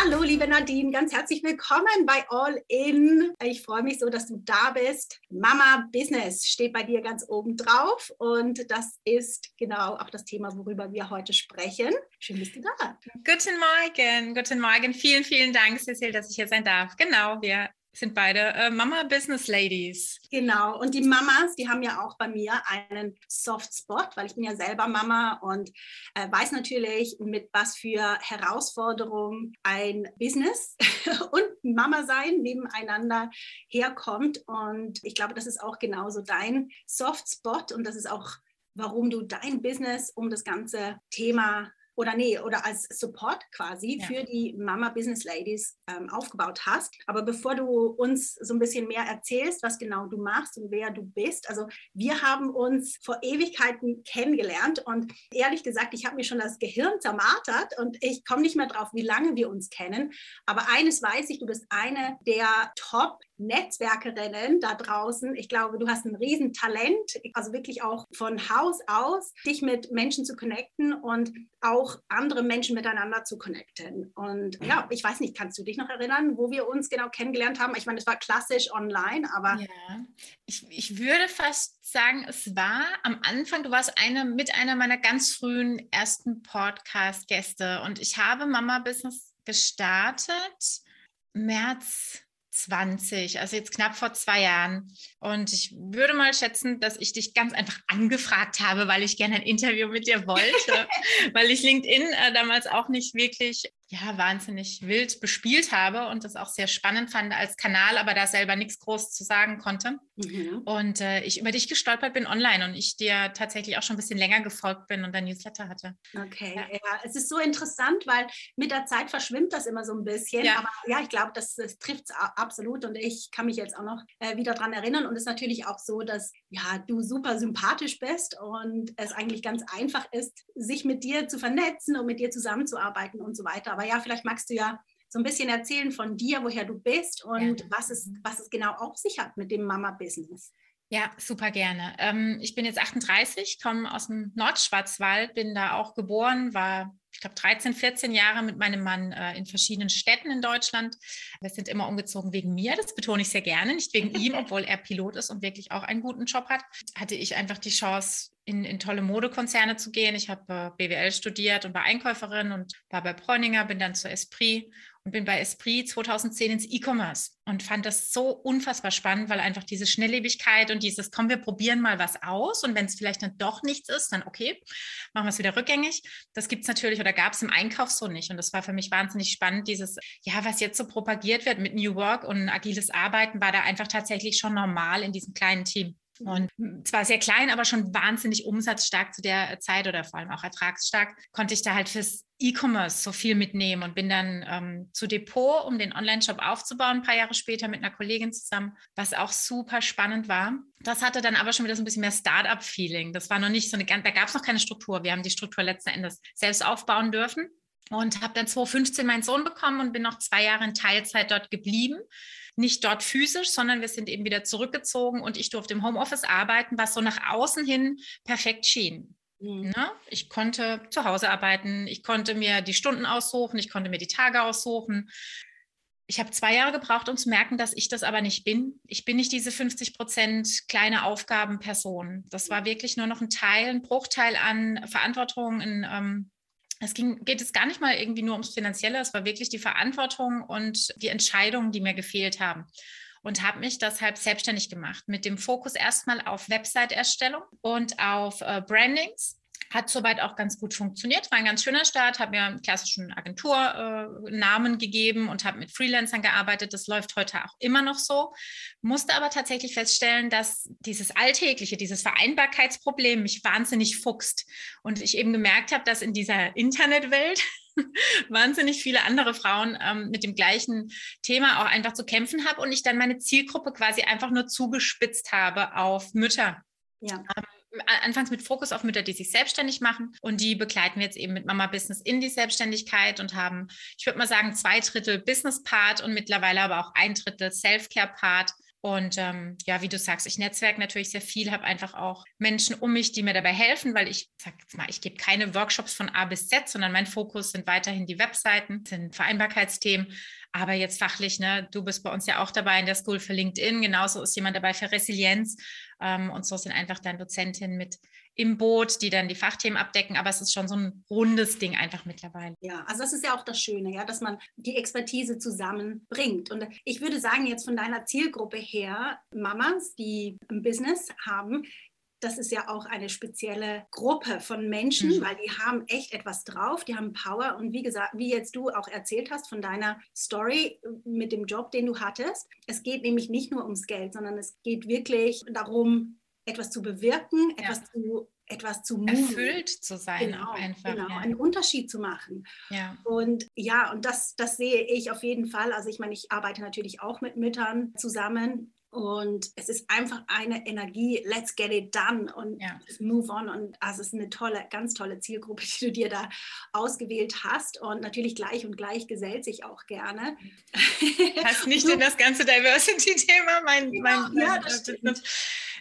Hallo, liebe Nadine, ganz herzlich willkommen bei All In. Ich freue mich so, dass du da bist. Mama Business steht bei dir ganz oben drauf und das ist genau auch das Thema, worüber wir heute sprechen. Schön, bist du da. Guten Morgen, guten Morgen. Vielen, vielen Dank, Cecil, dass ich hier sein darf. Genau, wir sind beide äh, Mama Business Ladies. Genau. Und die Mamas, die haben ja auch bei mir einen Soft Spot, weil ich bin ja selber Mama und äh, weiß natürlich, mit was für Herausforderungen ein Business und Mama sein nebeneinander herkommt. Und ich glaube, das ist auch genauso dein Soft Spot und das ist auch warum du dein Business um das ganze Thema oder nee, oder als Support quasi ja. für die Mama Business Ladies ähm, aufgebaut hast. Aber bevor du uns so ein bisschen mehr erzählst, was genau du machst und wer du bist, also wir haben uns vor Ewigkeiten kennengelernt und ehrlich gesagt, ich habe mir schon das Gehirn zermartert und ich komme nicht mehr drauf, wie lange wir uns kennen. Aber eines weiß ich, du bist eine der Top Netzwerkerinnen da draußen. Ich glaube, du hast ein Riesentalent, also wirklich auch von Haus aus, dich mit Menschen zu connecten und auch andere Menschen miteinander zu connecten. Und ja, ich weiß nicht, kannst du dich noch erinnern, wo wir uns genau kennengelernt haben? Ich meine, es war klassisch online, aber. Ja, ich, ich würde fast sagen, es war am Anfang, du warst eine mit einer meiner ganz frühen ersten Podcast-Gäste und ich habe Mama Business gestartet. März 20, also jetzt knapp vor zwei Jahren. Und ich würde mal schätzen, dass ich dich ganz einfach angefragt habe, weil ich gerne ein Interview mit dir wollte, weil ich LinkedIn äh, damals auch nicht wirklich ja, wahnsinnig wild bespielt habe und das auch sehr spannend fand als Kanal, aber da selber nichts groß zu sagen konnte. Mhm. Und äh, ich über dich gestolpert bin online und ich dir tatsächlich auch schon ein bisschen länger gefolgt bin und dein Newsletter hatte. Okay, ja. ja. es ist so interessant, weil mit der Zeit verschwimmt das immer so ein bisschen. Ja. Aber ja, ich glaube, das, das trifft es absolut und ich kann mich jetzt auch noch äh, wieder daran erinnern. Und es ist natürlich auch so, dass ja, du super sympathisch bist und es eigentlich ganz einfach ist, sich mit dir zu vernetzen und mit dir zusammenzuarbeiten und so weiter aber ja, vielleicht magst du ja so ein bisschen erzählen von dir, woher du bist und ja. was, es, was es genau auf sich hat mit dem Mama-Business. Ja, super gerne. Ähm, ich bin jetzt 38, komme aus dem Nordschwarzwald, bin da auch geboren, war, ich glaube, 13, 14 Jahre mit meinem Mann äh, in verschiedenen Städten in Deutschland. Wir sind immer umgezogen wegen mir, das betone ich sehr gerne, nicht wegen ihm, obwohl er Pilot ist und wirklich auch einen guten Job hat. Hatte ich einfach die Chance, in, in tolle Modekonzerne zu gehen. Ich habe äh, BWL studiert und war Einkäuferin und war bei Bräuninger, bin dann zur Esprit und bin bei Esprit 2010 ins E-Commerce und fand das so unfassbar spannend, weil einfach diese Schnelllebigkeit und dieses, komm, wir probieren mal was aus und wenn es vielleicht dann doch nichts ist, dann okay, machen wir es wieder rückgängig. Das gibt es natürlich oder gab es im Einkauf so nicht und das war für mich wahnsinnig spannend, dieses, ja, was jetzt so propagiert wird mit New Work und agiles Arbeiten, war da einfach tatsächlich schon normal in diesem kleinen Team. Und zwar sehr klein, aber schon wahnsinnig umsatzstark zu der Zeit oder vor allem auch ertragsstark, konnte ich da halt fürs E-Commerce so viel mitnehmen und bin dann ähm, zu Depot, um den Online-Shop aufzubauen, ein paar Jahre später mit einer Kollegin zusammen, was auch super spannend war. Das hatte dann aber schon wieder so ein bisschen mehr Start-up-Feeling. Das war noch nicht so eine, da gab es noch keine Struktur. Wir haben die Struktur letzten Endes selbst aufbauen dürfen und habe dann 2015 meinen Sohn bekommen und bin noch zwei Jahre in Teilzeit dort geblieben nicht dort physisch, sondern wir sind eben wieder zurückgezogen und ich durfte im Homeoffice arbeiten, was so nach außen hin perfekt schien. Mhm. Ne? Ich konnte zu Hause arbeiten, ich konnte mir die Stunden aussuchen, ich konnte mir die Tage aussuchen. Ich habe zwei Jahre gebraucht, um zu merken, dass ich das aber nicht bin. Ich bin nicht diese 50 Prozent kleine Aufgabenperson. Das war wirklich nur noch ein Teil, ein Bruchteil an Verantwortung. In, ähm, es ging, geht es gar nicht mal irgendwie nur ums Finanzielle, es war wirklich die Verantwortung und die Entscheidungen, die mir gefehlt haben. Und habe mich deshalb selbstständig gemacht mit dem Fokus erstmal auf Website-Erstellung und auf äh, Brandings hat soweit auch ganz gut funktioniert. War ein ganz schöner Start, habe mir einen klassischen Agenturnamen äh, gegeben und habe mit Freelancern gearbeitet. Das läuft heute auch immer noch so. Musste aber tatsächlich feststellen, dass dieses Alltägliche, dieses Vereinbarkeitsproblem mich wahnsinnig fuchst. Und ich eben gemerkt habe, dass in dieser Internetwelt wahnsinnig viele andere Frauen ähm, mit dem gleichen Thema auch einfach zu kämpfen habe und ich dann meine Zielgruppe quasi einfach nur zugespitzt habe auf Mütter. Ja. Ähm, anfangs mit Fokus auf Mütter, die sich selbstständig machen. Und die begleiten wir jetzt eben mit Mama Business in die Selbstständigkeit und haben, ich würde mal sagen, zwei Drittel Business Part und mittlerweile aber auch ein Drittel Self-Care Part. Und ähm, ja, wie du sagst, ich netzwerke natürlich sehr viel, habe einfach auch Menschen um mich, die mir dabei helfen, weil ich sag jetzt mal, ich gebe keine Workshops von A bis Z, sondern mein Fokus sind weiterhin die Webseiten, sind Vereinbarkeitsthemen. Aber jetzt fachlich, ne, du bist bei uns ja auch dabei in der School für LinkedIn, genauso ist jemand dabei für Resilienz. Ähm, und so sind einfach dann Dozentinnen mit im Boot, die dann die Fachthemen abdecken. Aber es ist schon so ein rundes Ding einfach mittlerweile. Ja, also das ist ja auch das Schöne, ja, dass man die Expertise zusammenbringt. Und ich würde sagen, jetzt von deiner Zielgruppe her, Mamas, die ein Business haben, das ist ja auch eine spezielle Gruppe von Menschen, mhm. weil die haben echt etwas drauf, die haben Power. Und wie gesagt, wie jetzt du auch erzählt hast von deiner Story mit dem Job, den du hattest, es geht nämlich nicht nur ums Geld, sondern es geht wirklich darum, etwas zu bewirken, ja. etwas zu etwas zu moven. erfüllt zu sein genau, einfach genau, ja. einen Unterschied zu machen ja. und ja und das das sehe ich auf jeden Fall also ich meine ich arbeite natürlich auch mit Müttern zusammen und es ist einfach eine Energie, let's get it done und ja. move on. Und also es ist eine tolle, ganz tolle Zielgruppe, die du dir da ausgewählt hast. Und natürlich gleich und gleich gesellt sich auch gerne. Hast nicht in das ganze Diversity-Thema, mein, mein, ja, mein, das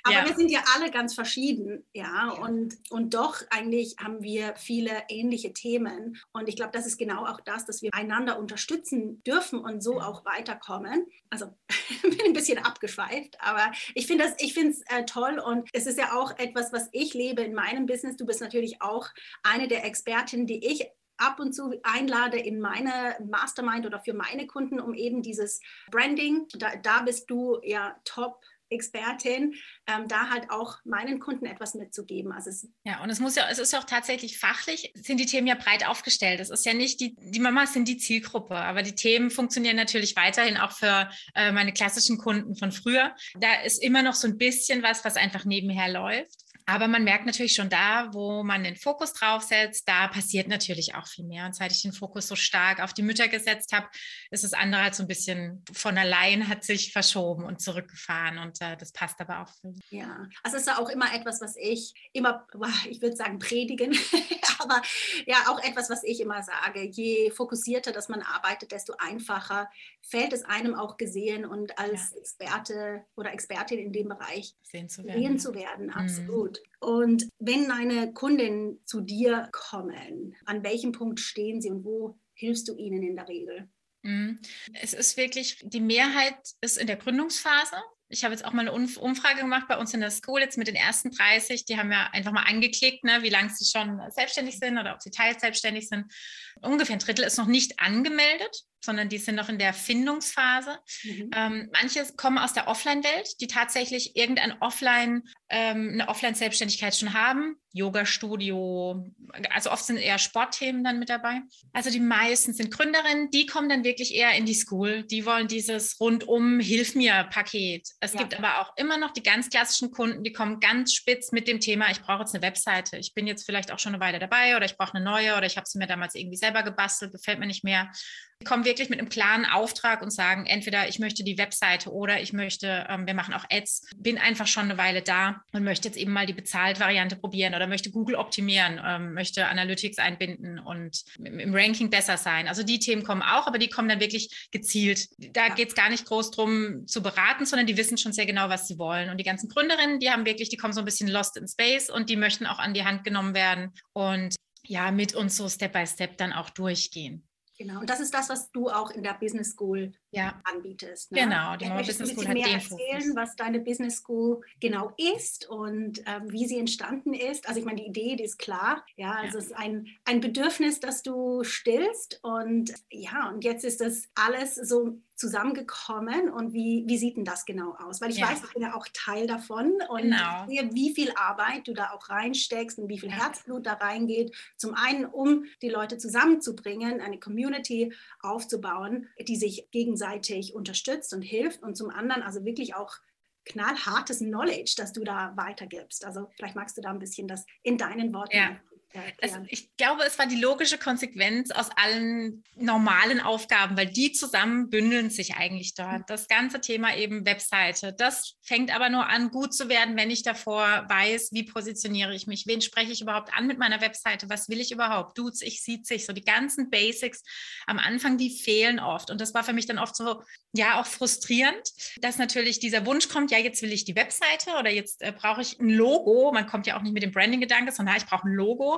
aber ja. wir sind ja alle ganz verschieden, ja, ja, Und, und doch eigentlich haben wir viele ähnliche Themen. Und ich glaube, das ist genau auch das, dass wir einander unterstützen dürfen und so auch weiterkommen. Also bin ein bisschen abgeschweift, aber ich finde es äh, toll und es ist ja auch etwas, was ich lebe in meinem Business. Du bist natürlich auch eine der Expertinnen, die ich ab und zu einlade in meine Mastermind oder für meine Kunden, um eben dieses Branding, da, da bist du ja top Expertin, ähm, da halt auch meinen Kunden etwas mitzugeben. Also es ja, und es muss ja, es ist ja auch tatsächlich fachlich, sind die Themen ja breit aufgestellt. Es ist ja nicht die, die Mamas sind die Zielgruppe, aber die Themen funktionieren natürlich weiterhin auch für äh, meine klassischen Kunden von früher. Da ist immer noch so ein bisschen was, was einfach nebenher läuft. Aber man merkt natürlich schon da, wo man den Fokus drauf setzt, da passiert natürlich auch viel mehr. Und seit ich den Fokus so stark auf die Mütter gesetzt habe, ist das andere halt so ein bisschen von allein hat sich verschoben und zurückgefahren. Und äh, das passt aber auch für mich. Ja, also es ist ja auch immer etwas, was ich immer, ich würde sagen, predigen, aber ja, auch etwas, was ich immer sage. Je fokussierter, dass man arbeitet, desto einfacher fällt es einem auch gesehen und als ja. Experte oder Expertin in dem Bereich sehen zu werden. Sehen zu werden mhm. absolut. Mhm. Und wenn deine Kundinnen zu dir kommen, an welchem Punkt stehen sie und wo hilfst du ihnen in der Regel? Mhm. Es ist wirklich, die Mehrheit ist in der Gründungsphase. Ich habe jetzt auch mal eine Umfrage gemacht bei uns in der School jetzt mit den ersten 30. Die haben ja einfach mal angeklickt, ne, wie lange sie schon selbstständig sind oder ob sie teilselbstständig sind. Ungefähr ein Drittel ist noch nicht angemeldet sondern die sind noch in der Findungsphase. Mhm. Ähm, manche kommen aus der Offline-Welt, die tatsächlich irgendein Offline, ähm, eine Offline-Selbstständigkeit schon haben. Yoga-Studio, also oft sind eher Sportthemen dann mit dabei. Also die meisten sind Gründerinnen, die kommen dann wirklich eher in die School. Die wollen dieses rundum Hilf mir Paket. Es ja. gibt aber auch immer noch die ganz klassischen Kunden, die kommen ganz spitz mit dem Thema, ich brauche jetzt eine Webseite. Ich bin jetzt vielleicht auch schon eine Weile dabei oder ich brauche eine neue oder ich habe sie mir damals irgendwie selber gebastelt, gefällt mir nicht mehr kommen wirklich mit einem klaren Auftrag und sagen, entweder ich möchte die Webseite oder ich möchte, ähm, wir machen auch Ads, bin einfach schon eine Weile da und möchte jetzt eben mal die Bezahlt-Variante probieren oder möchte Google optimieren, ähm, möchte Analytics einbinden und im Ranking besser sein. Also die Themen kommen auch, aber die kommen dann wirklich gezielt. Da geht es gar nicht groß drum zu beraten, sondern die wissen schon sehr genau, was sie wollen. Und die ganzen Gründerinnen, die haben wirklich, die kommen so ein bisschen lost in space und die möchten auch an die Hand genommen werden und ja, mit uns so Step by Step dann auch durchgehen. Genau, und das ist das, was du auch in der Business School ja. anbietest. Ne? Genau, die Mama Business School hat mehr den erzählen, Fokus. was deine Business School genau ist und ähm, wie sie entstanden ist. Also ich meine, die Idee, die ist klar. Ja, also ja. es ist ein, ein Bedürfnis, das du stillst und ja, und jetzt ist das alles so zusammengekommen und wie, wie sieht denn das genau aus? Weil ich ja. weiß, ich bin ja auch Teil davon und genau. sehe, wie viel Arbeit du da auch reinsteckst und wie viel ja. Herzblut da reingeht. Zum einen, um die Leute zusammenzubringen, eine Community aufzubauen, die sich gegenseitig unterstützt und hilft und zum anderen also wirklich auch knallhartes Knowledge, das du da weitergibst. Also vielleicht magst du da ein bisschen das in deinen Worten ja. Es, ich glaube, es war die logische Konsequenz aus allen normalen Aufgaben, weil die zusammen bündeln sich eigentlich dort. Das ganze Thema eben Webseite, das fängt aber nur an, gut zu werden, wenn ich davor weiß, wie positioniere ich mich, wen spreche ich überhaupt an mit meiner Webseite, was will ich überhaupt, duzt ich, sieht sich, so die ganzen Basics am Anfang, die fehlen oft. Und das war für mich dann oft so, ja, auch frustrierend, dass natürlich dieser Wunsch kommt, ja, jetzt will ich die Webseite oder jetzt äh, brauche ich ein Logo. Man kommt ja auch nicht mit dem Branding-Gedanke, sondern ich brauche ein Logo.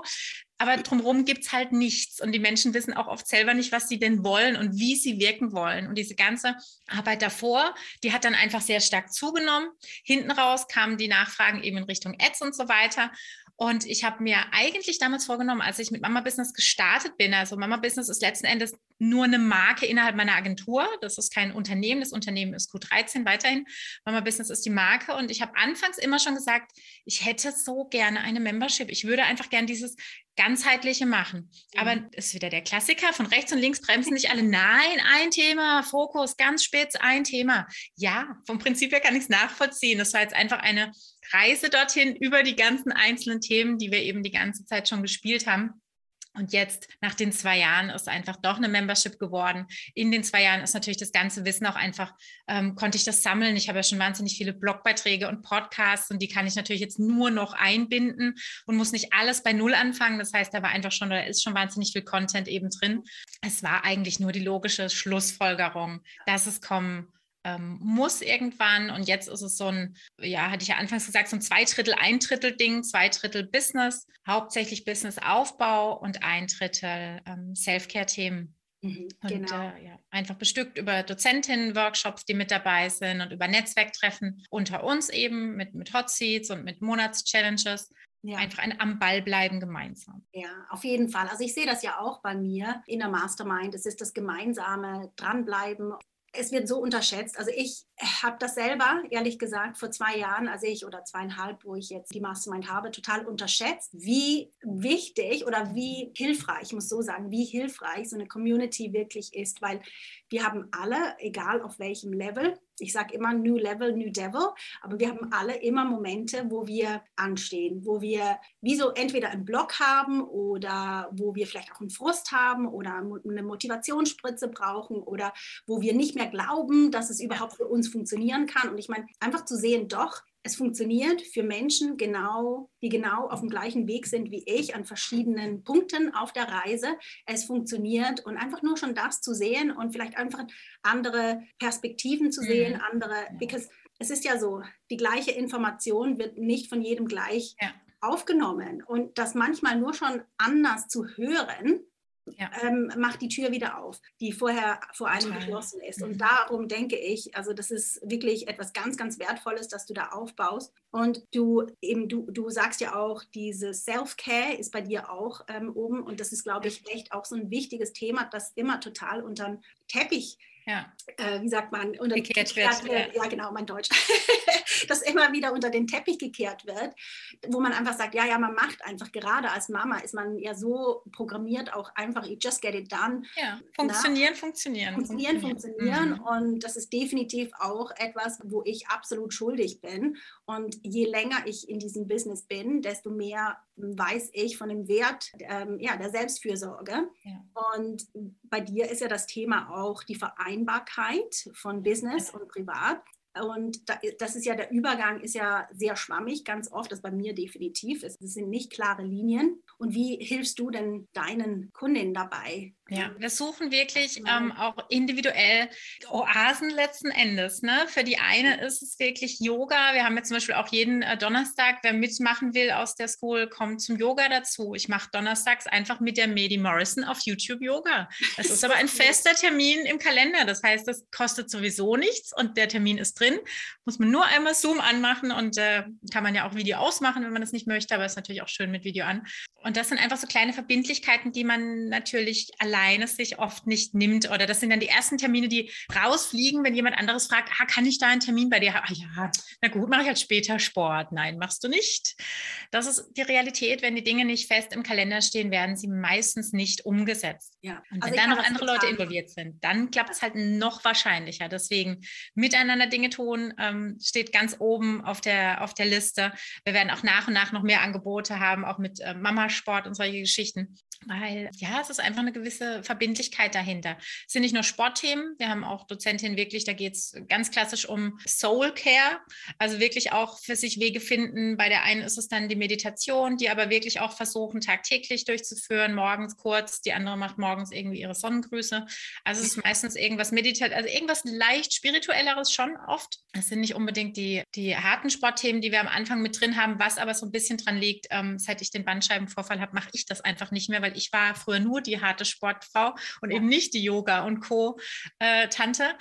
Aber drumherum gibt es halt nichts. Und die Menschen wissen auch oft selber nicht, was sie denn wollen und wie sie wirken wollen. Und diese ganze Arbeit davor, die hat dann einfach sehr stark zugenommen. Hinten raus kamen die Nachfragen eben in Richtung Ads und so weiter. Und ich habe mir eigentlich damals vorgenommen, als ich mit Mama Business gestartet bin, also Mama Business ist letzten Endes nur eine Marke innerhalb meiner Agentur. Das ist kein Unternehmen. Das Unternehmen ist Q13 weiterhin. Mama Business ist die Marke. Und ich habe anfangs immer schon gesagt, ich hätte so gerne eine Membership. Ich würde einfach gerne dieses ganzheitliche machen. Aber mhm. ist wieder der Klassiker, von rechts und links bremsen nicht alle. Nein, ein Thema, Fokus, ganz spitz, ein Thema. Ja, vom Prinzip her kann ich es nachvollziehen. Das war jetzt einfach eine Reise dorthin über die ganzen einzelnen Themen, die wir eben die ganze Zeit schon gespielt haben. Und jetzt, nach den zwei Jahren, ist einfach doch eine Membership geworden. In den zwei Jahren ist natürlich das ganze Wissen auch einfach, ähm, konnte ich das sammeln. Ich habe ja schon wahnsinnig viele Blogbeiträge und Podcasts und die kann ich natürlich jetzt nur noch einbinden und muss nicht alles bei Null anfangen. Das heißt, da war einfach schon, da ist schon wahnsinnig viel Content eben drin. Es war eigentlich nur die logische Schlussfolgerung, dass es kommen ähm, muss irgendwann. Und jetzt ist es so ein, ja, hatte ich ja anfangs gesagt, so ein zwei Drittel, ein Drittel Ding, zwei Drittel Business, hauptsächlich Businessaufbau und ein Drittel ähm, Self-Care-Themen. Mhm, und genau. äh, ja, einfach bestückt über Dozentinnen, Workshops, die mit dabei sind und über Netzwerktreffen unter uns eben mit, mit Hot Seats und mit Monatschallenges. Ja. Einfach ein am Ball bleiben gemeinsam. Ja, auf jeden Fall. Also ich sehe das ja auch bei mir in der Mastermind. Es ist das gemeinsame Dranbleiben es wird so unterschätzt. Also ich habe das selber, ehrlich gesagt, vor zwei Jahren, als ich oder zweieinhalb, wo ich jetzt die Mastermind habe, total unterschätzt, wie wichtig oder wie hilfreich, ich muss so sagen, wie hilfreich so eine Community wirklich ist, weil wir haben alle, egal auf welchem Level, ich sage immer New Level, New Devil, aber wir haben alle immer Momente, wo wir anstehen, wo wir wie so entweder einen Block haben oder wo wir vielleicht auch einen Frust haben oder eine Motivationsspritze brauchen oder wo wir nicht mehr glauben, dass es überhaupt für uns funktionieren kann. Und ich meine, einfach zu sehen, doch, es funktioniert für Menschen genau, die genau auf dem gleichen Weg sind wie ich an verschiedenen Punkten auf der Reise. Es funktioniert und einfach nur schon das zu sehen und vielleicht einfach andere Perspektiven zu sehen, mhm. andere, because es ist ja so, die gleiche Information wird nicht von jedem gleich ja. aufgenommen und das manchmal nur schon anders zu hören, ja. ähm, macht die Tür wieder auf, die vorher vor einem Total. geschlossen ist. Und mhm. darum denke ich, also das ist wirklich etwas ganz, ganz Wertvolles, dass du da aufbaust. Und du eben, du, du sagst ja auch, dieses Self-Care ist bei dir auch ähm, oben. Und das ist, glaube ich, echt auch so ein wichtiges Thema, das immer total unter den Teppich ja. äh, wie sagt man, unter gekehrt, wird. wird. Ja. ja. genau, mein Deutsch. das immer wieder unter den Teppich gekehrt wird, wo man einfach sagt, ja, ja, man macht einfach, gerade als Mama ist man ja so programmiert, auch einfach, you just get it done. Ja, funktionieren, Na, funktionieren. Funktionieren, funktionieren. Mhm. Und das ist definitiv auch etwas, wo ich absolut schuldig bin. Und je länger ich in diesem Business bin, desto mehr weiß ich von dem Wert ähm, ja, der Selbstfürsorge. Ja. Und bei dir ist ja das Thema auch die Vereinbarkeit von Business und Privat. Und das ist ja der Übergang, ist ja sehr schwammig, ganz oft, das bei mir definitiv ist. Es sind nicht klare Linien. Und wie hilfst du denn deinen Kundinnen dabei, ja, wir suchen wirklich ähm, auch individuell Oasen letzten Endes. Ne? Für die eine ist es wirklich Yoga. Wir haben jetzt zum Beispiel auch jeden äh, Donnerstag, wer mitmachen will aus der School, kommt zum Yoga dazu. Ich mache donnerstags einfach mit der Medi Morrison auf YouTube Yoga. Das ist aber ein fester Termin im Kalender. Das heißt, das kostet sowieso nichts und der Termin ist drin. Muss man nur einmal Zoom anmachen und äh, kann man ja auch Video ausmachen, wenn man das nicht möchte, aber ist natürlich auch schön mit Video an. Und das sind einfach so kleine Verbindlichkeiten, die man natürlich allein alleine sich oft nicht nimmt. Oder das sind dann die ersten Termine, die rausfliegen, wenn jemand anderes fragt, ah, kann ich da einen Termin bei dir haben? Ah, ja, na gut, mache ich halt später Sport. Nein, machst du nicht. Das ist die Realität. Wenn die Dinge nicht fest im Kalender stehen, werden sie meistens nicht umgesetzt. Ja. Und wenn also dann noch andere Leute involviert sind, dann klappt es halt noch wahrscheinlicher. Deswegen miteinander Dinge tun ähm, steht ganz oben auf der, auf der Liste. Wir werden auch nach und nach noch mehr Angebote haben, auch mit äh, Mamasport und solche Geschichten. Weil ja, es ist einfach eine gewisse Verbindlichkeit dahinter. Es sind nicht nur Sportthemen, wir haben auch Dozentinnen wirklich, da geht es ganz klassisch um Soul Care, also wirklich auch für sich Wege finden. Bei der einen ist es dann die Meditation, die aber wirklich auch versuchen, tagtäglich durchzuführen, morgens kurz, die andere macht morgens irgendwie ihre Sonnengrüße. Also es ist meistens irgendwas meditiert, also irgendwas leicht spirituelleres schon oft. Es sind nicht unbedingt die, die harten Sportthemen, die wir am Anfang mit drin haben, was aber so ein bisschen dran liegt, ähm, seit ich den Bandscheibenvorfall habe, mache ich das einfach nicht mehr, weil ich war früher nur die harte Sportfrau und ja. eben nicht die Yoga- und Co-Tante. Äh,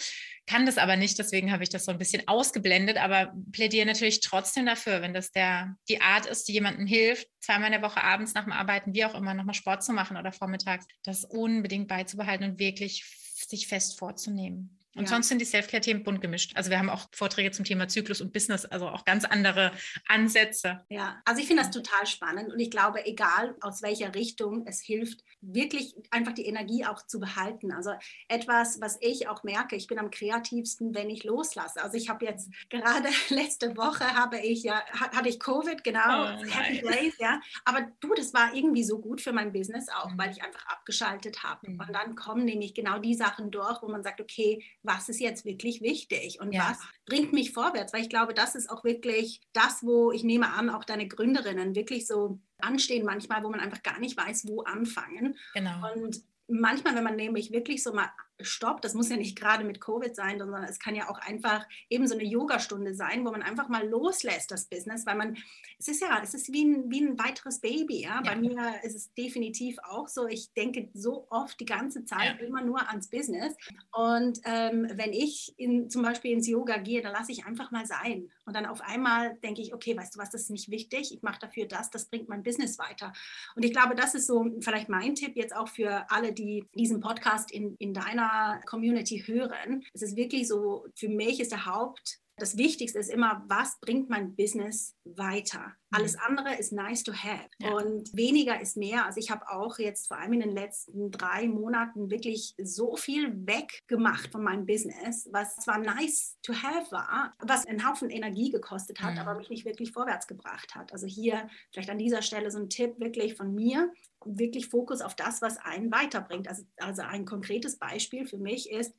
Kann das aber nicht, deswegen habe ich das so ein bisschen ausgeblendet, aber plädiere natürlich trotzdem dafür, wenn das der, die Art ist, die jemandem hilft, zweimal in der Woche abends nach dem Arbeiten, wie auch immer, nochmal Sport zu machen oder vormittags, das unbedingt beizubehalten und wirklich sich fest vorzunehmen. Und ja. sonst sind die Self-Care-Themen bunt gemischt. Also wir haben auch Vorträge zum Thema Zyklus und Business, also auch ganz andere Ansätze. Ja, also ich finde das total spannend und ich glaube, egal aus welcher Richtung, es hilft wirklich einfach die Energie auch zu behalten. Also etwas, was ich auch merke, ich bin am kreativsten, wenn ich loslasse. Also ich habe jetzt gerade letzte Woche habe ich ja, hatte ich Covid, genau, oh, Happy Days, ja. Aber du, das war irgendwie so gut für mein Business auch, mhm. weil ich einfach abgeschaltet habe. Mhm. Und dann kommen nämlich genau die Sachen durch, wo man sagt, okay, was ist jetzt wirklich wichtig und ja. was bringt mich vorwärts, weil ich glaube, das ist auch wirklich das, wo ich nehme an, auch deine Gründerinnen wirklich so anstehen manchmal, wo man einfach gar nicht weiß, wo anfangen. Genau. Und manchmal, wenn man nämlich wirklich so mal stoppt, das muss ja nicht gerade mit Covid sein, sondern es kann ja auch einfach eben so eine Yogastunde sein, wo man einfach mal loslässt, das Business, weil man, es ist ja, es ist wie ein, wie ein weiteres Baby, ja? ja. Bei mir ist es definitiv auch so, ich denke so oft die ganze Zeit ja. immer nur ans Business und ähm, wenn ich in, zum Beispiel ins Yoga gehe, dann lasse ich einfach mal sein und dann auf einmal denke ich, okay, weißt du was, das ist nicht wichtig, ich mache dafür das, das bringt mein Business weiter und ich glaube, das ist so vielleicht mein Tipp jetzt auch für alle, die diesen Podcast in, in deiner Community hören. Es ist wirklich so, für mich ist der Haupt, das Wichtigste ist immer, was bringt mein Business weiter? Alles mhm. andere ist nice to have ja. und weniger ist mehr. Also ich habe auch jetzt vor allem in den letzten drei Monaten wirklich so viel weggemacht von meinem Business, was zwar nice to have war, was einen Haufen Energie gekostet hat, mhm. aber mich nicht wirklich vorwärts gebracht hat. Also hier vielleicht an dieser Stelle so ein Tipp wirklich von mir, wirklich Fokus auf das, was einen weiterbringt. Also, also ein konkretes Beispiel für mich ist,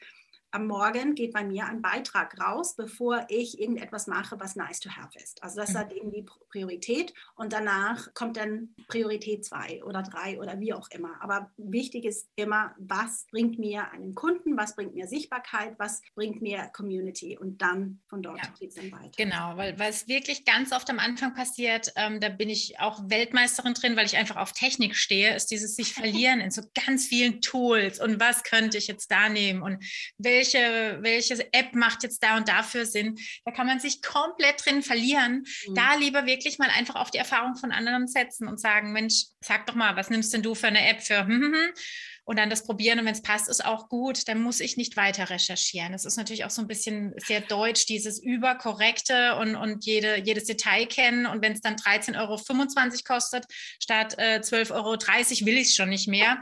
am Morgen geht bei mir ein Beitrag raus, bevor ich irgendetwas mache, was nice to have ist. Also das mhm. hat irgendwie Priorität und danach kommt dann Priorität zwei oder drei oder wie auch immer. Aber wichtig ist immer, was bringt mir einen Kunden, was bringt mir Sichtbarkeit, was bringt mir Community und dann von dort ja. geht es dann weiter. Genau, weil, weil es wirklich ganz oft am Anfang passiert, ähm, da bin ich auch Weltmeisterin drin, weil ich einfach auf Technik stehe, ist dieses sich verlieren in so ganz vielen Tools und was könnte ich jetzt da nehmen und welche welche, welche App macht jetzt da und dafür Sinn. Da kann man sich komplett drin verlieren. Mhm. Da lieber wirklich mal einfach auf die Erfahrung von anderen setzen und sagen, Mensch, sag doch mal, was nimmst denn du für eine App für? Hm, hm, hm. und dann das probieren und wenn es passt, ist auch gut, dann muss ich nicht weiter recherchieren. Das ist natürlich auch so ein bisschen sehr deutsch, dieses überkorrekte und, und jede, jedes Detail kennen und wenn es dann 13,25 Euro kostet statt äh, 12,30 Euro, will ich es schon nicht mehr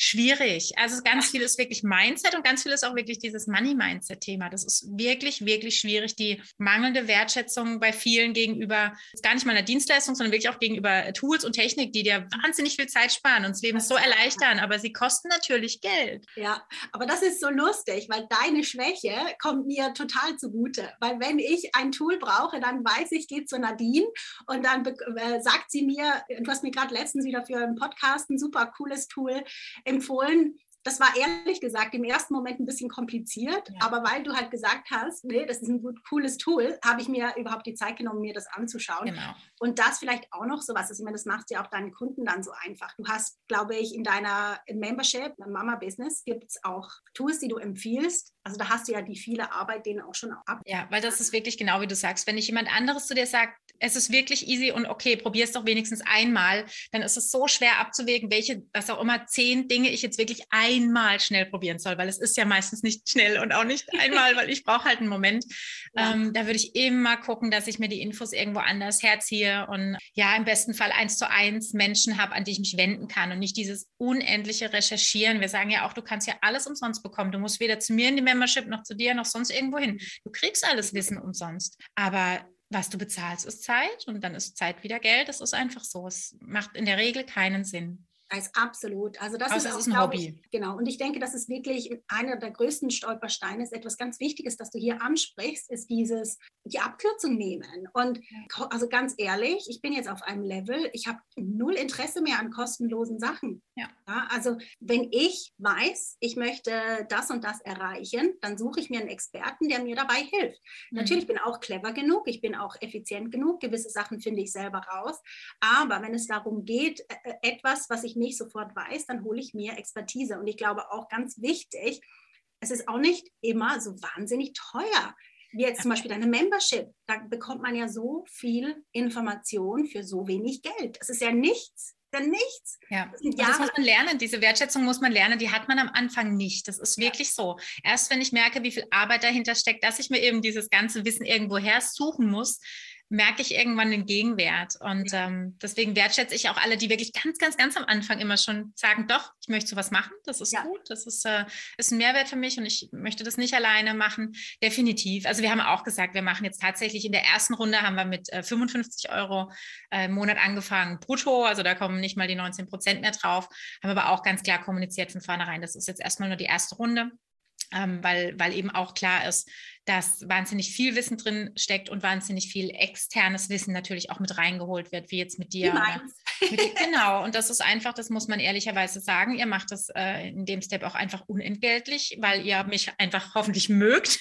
schwierig. Also ganz viel ist wirklich Mindset und ganz viel ist auch wirklich dieses Money-Mindset-Thema. Das ist wirklich, wirklich schwierig. Die mangelnde Wertschätzung bei vielen gegenüber, gar nicht mal einer Dienstleistung, sondern wirklich auch gegenüber Tools und Technik, die dir wahnsinnig viel Zeit sparen und das Leben so erleichtern, aber sie kosten natürlich Geld. Ja, aber das ist so lustig, weil deine Schwäche kommt mir total zugute. Weil wenn ich ein Tool brauche, dann weiß ich, gehe zu Nadine und dann äh, sagt sie mir, du hast mir gerade letztens wieder für einen Podcast ein super cooles Tool empfohlen. Das war ehrlich gesagt im ersten Moment ein bisschen kompliziert, ja. aber weil du halt gesagt hast, nee, das ist ein gut, cooles Tool, habe ich mir überhaupt die Zeit genommen, mir das anzuschauen. Genau. Und das vielleicht auch noch so was ist. Ich meine, das macht ja auch deinen Kunden dann so einfach. Du hast, glaube ich, in deiner Membership, Mama Business, gibt es auch Tools, die du empfiehlst. Also da hast du ja die viele Arbeit denen auch schon ab. Ja, weil das ist wirklich genau wie du sagst. Wenn ich jemand anderes zu dir sagt, es ist wirklich easy und okay, probier es doch wenigstens einmal, dann ist es so schwer abzuwägen, welche, was auch immer, zehn Dinge ich jetzt wirklich einmal schnell probieren soll, weil es ist ja meistens nicht schnell und auch nicht einmal, weil ich brauche halt einen Moment. Ja. Ähm, da würde ich immer gucken, dass ich mir die Infos irgendwo anders herziehe und ja, im besten Fall eins zu eins Menschen habe, an die ich mich wenden kann und nicht dieses unendliche Recherchieren. Wir sagen ja auch, du kannst ja alles umsonst bekommen. Du musst weder zu mir in die Membership noch zu dir noch sonst irgendwo hin. Du kriegst alles Wissen umsonst. Aber was du bezahlst, ist Zeit und dann ist Zeit wieder Geld. Das ist einfach so. Es macht in der Regel keinen Sinn. Als absolut. Also das ist, auch, ist ein Hobby. Ich, genau. Und ich denke, das ist wirklich einer der größten Stolpersteine. Ist etwas ganz Wichtiges, das du hier ansprichst, ist dieses die Abkürzung nehmen. Und also ganz ehrlich, ich bin jetzt auf einem Level, ich habe null Interesse mehr an kostenlosen Sachen. Ja. ja. Also wenn ich weiß, ich möchte das und das erreichen, dann suche ich mir einen Experten, der mir dabei hilft. Mhm. Natürlich bin ich auch clever genug, ich bin auch effizient genug, gewisse Sachen finde ich selber raus. Aber wenn es darum geht, etwas, was ich nicht sofort weiß, dann hole ich mir Expertise. Und ich glaube auch ganz wichtig, es ist auch nicht immer so wahnsinnig teuer. Wie jetzt zum Beispiel deine Membership, da bekommt man ja so viel Information für so wenig Geld. Das ist ja nichts dann nichts. Ja, das, das, muss man lernen. Diese Wertschätzung muss man lernen. Die hat man am Anfang nicht. Das ist wirklich ja. so. Erst wenn ich merke, wie viel Arbeit dahinter steckt, dass ich mir eben dieses ganze Wissen irgendwo her suchen muss, merke ich irgendwann den Gegenwert. Und ähm, deswegen wertschätze ich auch alle, die wirklich ganz, ganz, ganz am Anfang immer schon sagen, doch, ich möchte sowas machen, das ist ja. gut, das ist, äh, ist ein Mehrwert für mich und ich möchte das nicht alleine machen. Definitiv. Also wir haben auch gesagt, wir machen jetzt tatsächlich in der ersten Runde haben wir mit äh, 55 Euro äh, im Monat angefangen, brutto, also da kommen nicht mal die 19 Prozent mehr drauf, haben aber auch ganz klar kommuniziert von vornherein, das ist jetzt erstmal nur die erste Runde. Ähm, weil, weil eben auch klar ist, dass wahnsinnig viel Wissen drin steckt und wahnsinnig viel externes Wissen natürlich auch mit reingeholt wird, wie jetzt mit dir. Mit, genau, und das ist einfach, das muss man ehrlicherweise sagen, ihr macht das äh, in dem Step auch einfach unentgeltlich, weil ihr mich einfach hoffentlich mögt